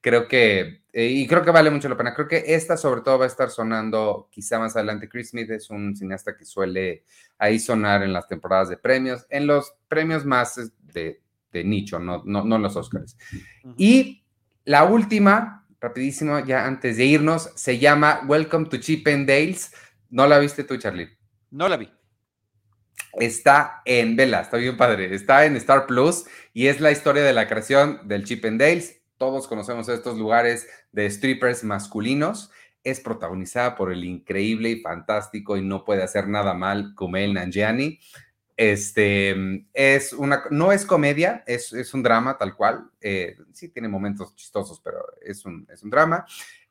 creo que, eh, y creo que vale mucho la pena. Creo que esta, sobre todo, va a estar sonando quizá más adelante. Chris Smith es un cineasta que suele ahí sonar en las temporadas de premios, en los premios más de, nicho, no, no, los Oscars. Y la última, rapidísimo, ya antes de irnos, se llama Welcome to Chip and Dales. ¿No la viste tú, Charlie? No la vi. Está en Vela, está bien padre. Está en Star Plus y es la historia de la creación del Chip and Dales. Todos conocemos estos lugares de strippers masculinos. Es protagonizada por el increíble y fantástico y no puede hacer nada mal Kumail Nanjiani. Este es una, no es comedia, es, es un drama tal cual. Eh, sí tiene momentos chistosos, pero es un, es un drama.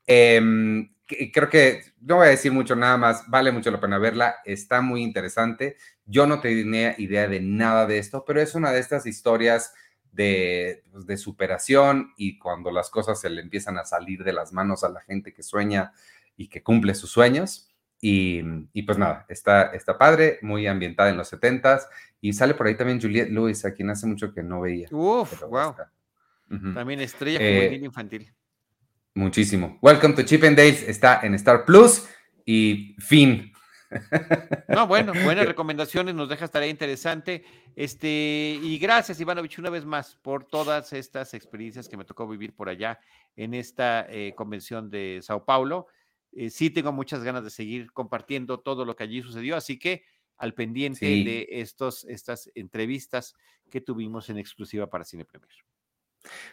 Em, creo que no voy a decir mucho nada más, vale mucho la pena verla, está muy interesante. Yo no tenía idea de nada de esto, pero es una de estas historias de, pues, de superación y cuando las cosas se le empiezan a salir de las manos a la gente que sueña y que cumple sus sueños. Y, y pues nada, está, está padre, muy ambientada en los 70 y sale por ahí también Juliette Lewis, a quien hace mucho que no veía. Uf, wow. También estrella eh, infantil. Muchísimo. Welcome to Chip and Dales está en Star Plus y fin. No, bueno, buenas recomendaciones, nos deja tarea interesante. Este, y gracias, Ivanovich, una vez más por todas estas experiencias que me tocó vivir por allá en esta eh, convención de Sao Paulo. Eh, sí tengo muchas ganas de seguir compartiendo todo lo que allí sucedió, así que al pendiente de estos, estas entrevistas que tuvimos en exclusiva para Cine Premier.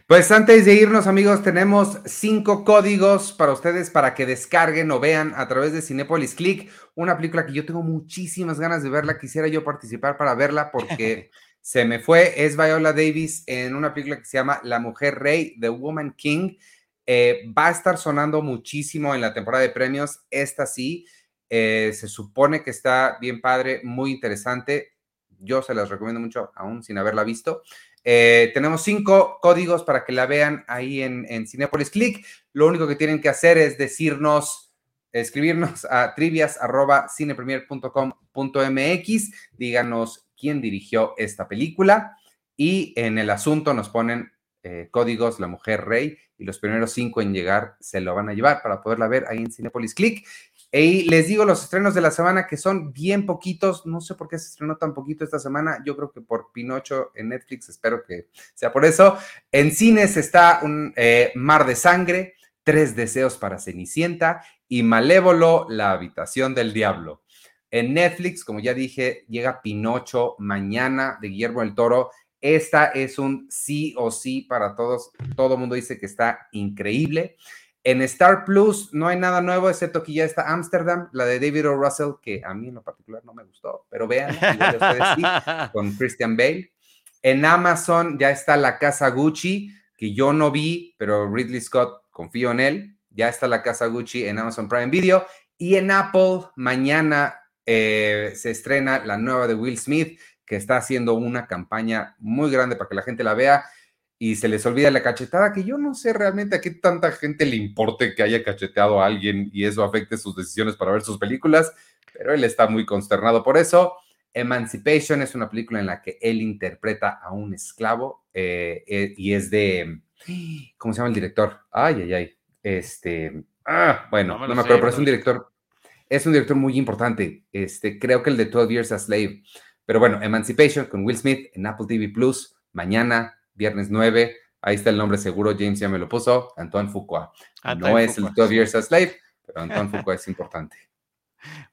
Pues antes de irnos, amigos, tenemos cinco códigos para ustedes para que descarguen o vean a través de Cinepolis Click, una película que yo tengo muchísimas ganas de verla. Quisiera yo participar para verla porque se me fue. Es Viola Davis en una película que se llama La Mujer Rey, The Woman King. Eh, va a estar sonando muchísimo en la temporada de premios. Esta sí, eh, se supone que está bien padre, muy interesante. Yo se las recomiendo mucho, aún sin haberla visto. Eh, tenemos cinco códigos para que la vean ahí en, Cinepolis Click. Lo único que tienen que hacer es decirnos, escribirnos a trivias.cinepremier.com.mx, díganos quién dirigió esta película y en el asunto nos ponen eh, códigos La Mujer Rey y los primeros cinco en llegar se lo van a llevar para poderla ver ahí en Cinepolis Click. Y les digo los estrenos de la semana que son bien poquitos. No sé por qué se estrenó tan poquito esta semana. Yo creo que por Pinocho en Netflix, espero que sea por eso. En cines está un eh, Mar de Sangre, Tres Deseos para Cenicienta y Malévolo, La Habitación del Diablo. En Netflix, como ya dije, llega Pinocho mañana de Guillermo del Toro. Esta es un sí o sí para todos. Todo el mundo dice que está increíble. En Star Plus no hay nada nuevo, excepto que ya está Amsterdam, la de David O. Russell, que a mí en lo particular no me gustó, pero vean, sí, con Christian Bale. En Amazon ya está La Casa Gucci, que yo no vi, pero Ridley Scott, confío en él. Ya está La Casa Gucci en Amazon Prime Video. Y en Apple, mañana eh, se estrena la nueva de Will Smith, que está haciendo una campaña muy grande para que la gente la vea y se les olvida la cachetada, que yo no sé realmente a qué tanta gente le importe que haya cacheteado a alguien y eso afecte sus decisiones para ver sus películas, pero él está muy consternado por eso. Emancipation es una película en la que él interpreta a un esclavo eh, eh, y es de, ¿cómo se llama el director? Ay, ay, ay. Este, ah, bueno, no me, acuerdo, pero es un director, es un director muy importante. Este, creo que el de 12 Years a Slave. Pero bueno, Emancipation con Will Smith en Apple TV Plus mañana viernes 9. Ahí está el nombre seguro, James ya me lo puso, Antoine Foucault. no es el 12 Years a Slave, pero Antoine Foucault es importante.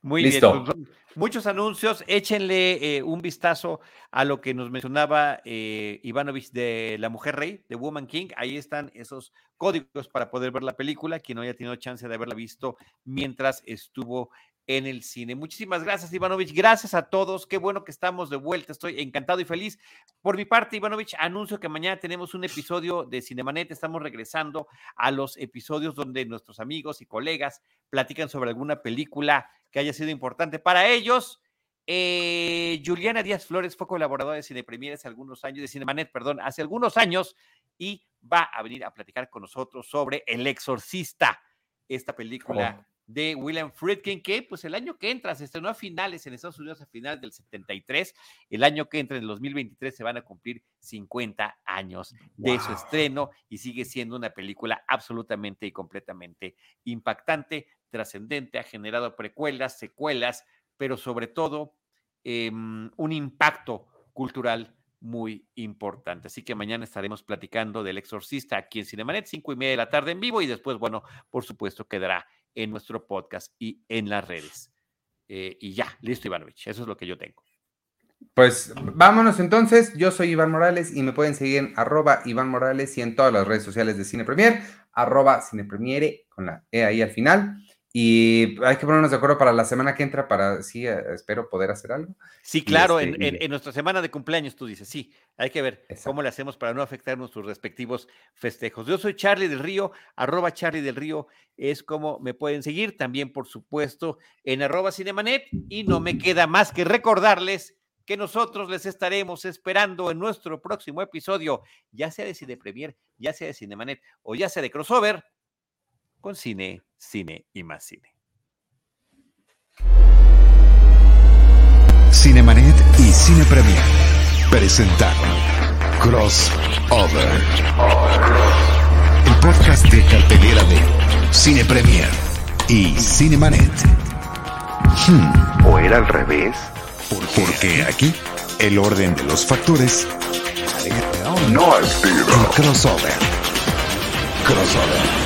Muy Listo. bien. Pues, muchos anuncios. Échenle eh, un vistazo a lo que nos mencionaba eh, Ivanovich de La Mujer Rey, de Woman King. Ahí están esos códigos para poder ver la película. Quien no haya tenido chance de haberla visto mientras estuvo en el cine. Muchísimas gracias, Ivanovich. Gracias a todos. Qué bueno que estamos de vuelta. Estoy encantado y feliz. Por mi parte, Ivanovich, anuncio que mañana tenemos un episodio de Cinemanet. Estamos regresando a los episodios donde nuestros amigos y colegas platican sobre alguna película que haya sido importante para ellos. Eh, Juliana Díaz Flores fue colaboradora de Cine Premier hace algunos años, de Cinemanet, perdón, hace algunos años, y va a venir a platicar con nosotros sobre El Exorcista, esta película. De William Friedkin, que pues el año que entra se estrenó a finales en Estados Unidos a finales del 73, el año que entra en el 2023 se van a cumplir 50 años de su estreno y sigue siendo una película absolutamente y completamente impactante, trascendente, ha generado precuelas, secuelas, pero sobre todo em, un impacto cultural muy importante. Así que mañana estaremos platicando del exorcista aquí en Cinemanet, cinco y media de la tarde en vivo y después, bueno, por supuesto, quedará en nuestro podcast y en las redes. Eh, y ya, listo, Ivanovich, eso es lo que yo tengo. Pues vámonos entonces, yo soy Iván Morales y me pueden seguir en arroba Iván Morales y en todas las redes sociales de Cine Premier, arroba Cine Premiere con la E ahí al final. Y hay que ponernos de acuerdo para la semana que entra para, sí, eh, espero poder hacer algo. Sí, claro, en, este, nuestra semana de cumpleaños tú dices, sí, hay que ver cómo le hacemos para no afectar nuestros respectivos festejos. Yo soy Charlie del Río, arroba Charlie del Río es como me pueden seguir, también por supuesto en arroba Cinemanet y no me queda más que recordarles que nosotros les estaremos esperando en nuestro próximo episodio, ya sea de Cine Premier, ya sea de Cinemanet o ya sea de Crossover con cine, cine y más cine. Cinemanet y Cine Premier presentaron Crossover, el podcast de cartelera de Cine Premier y Cinemanet. Hmm. ¿O era al revés? Porque aquí el orden de los factores no ha sido. crossover. Crossover.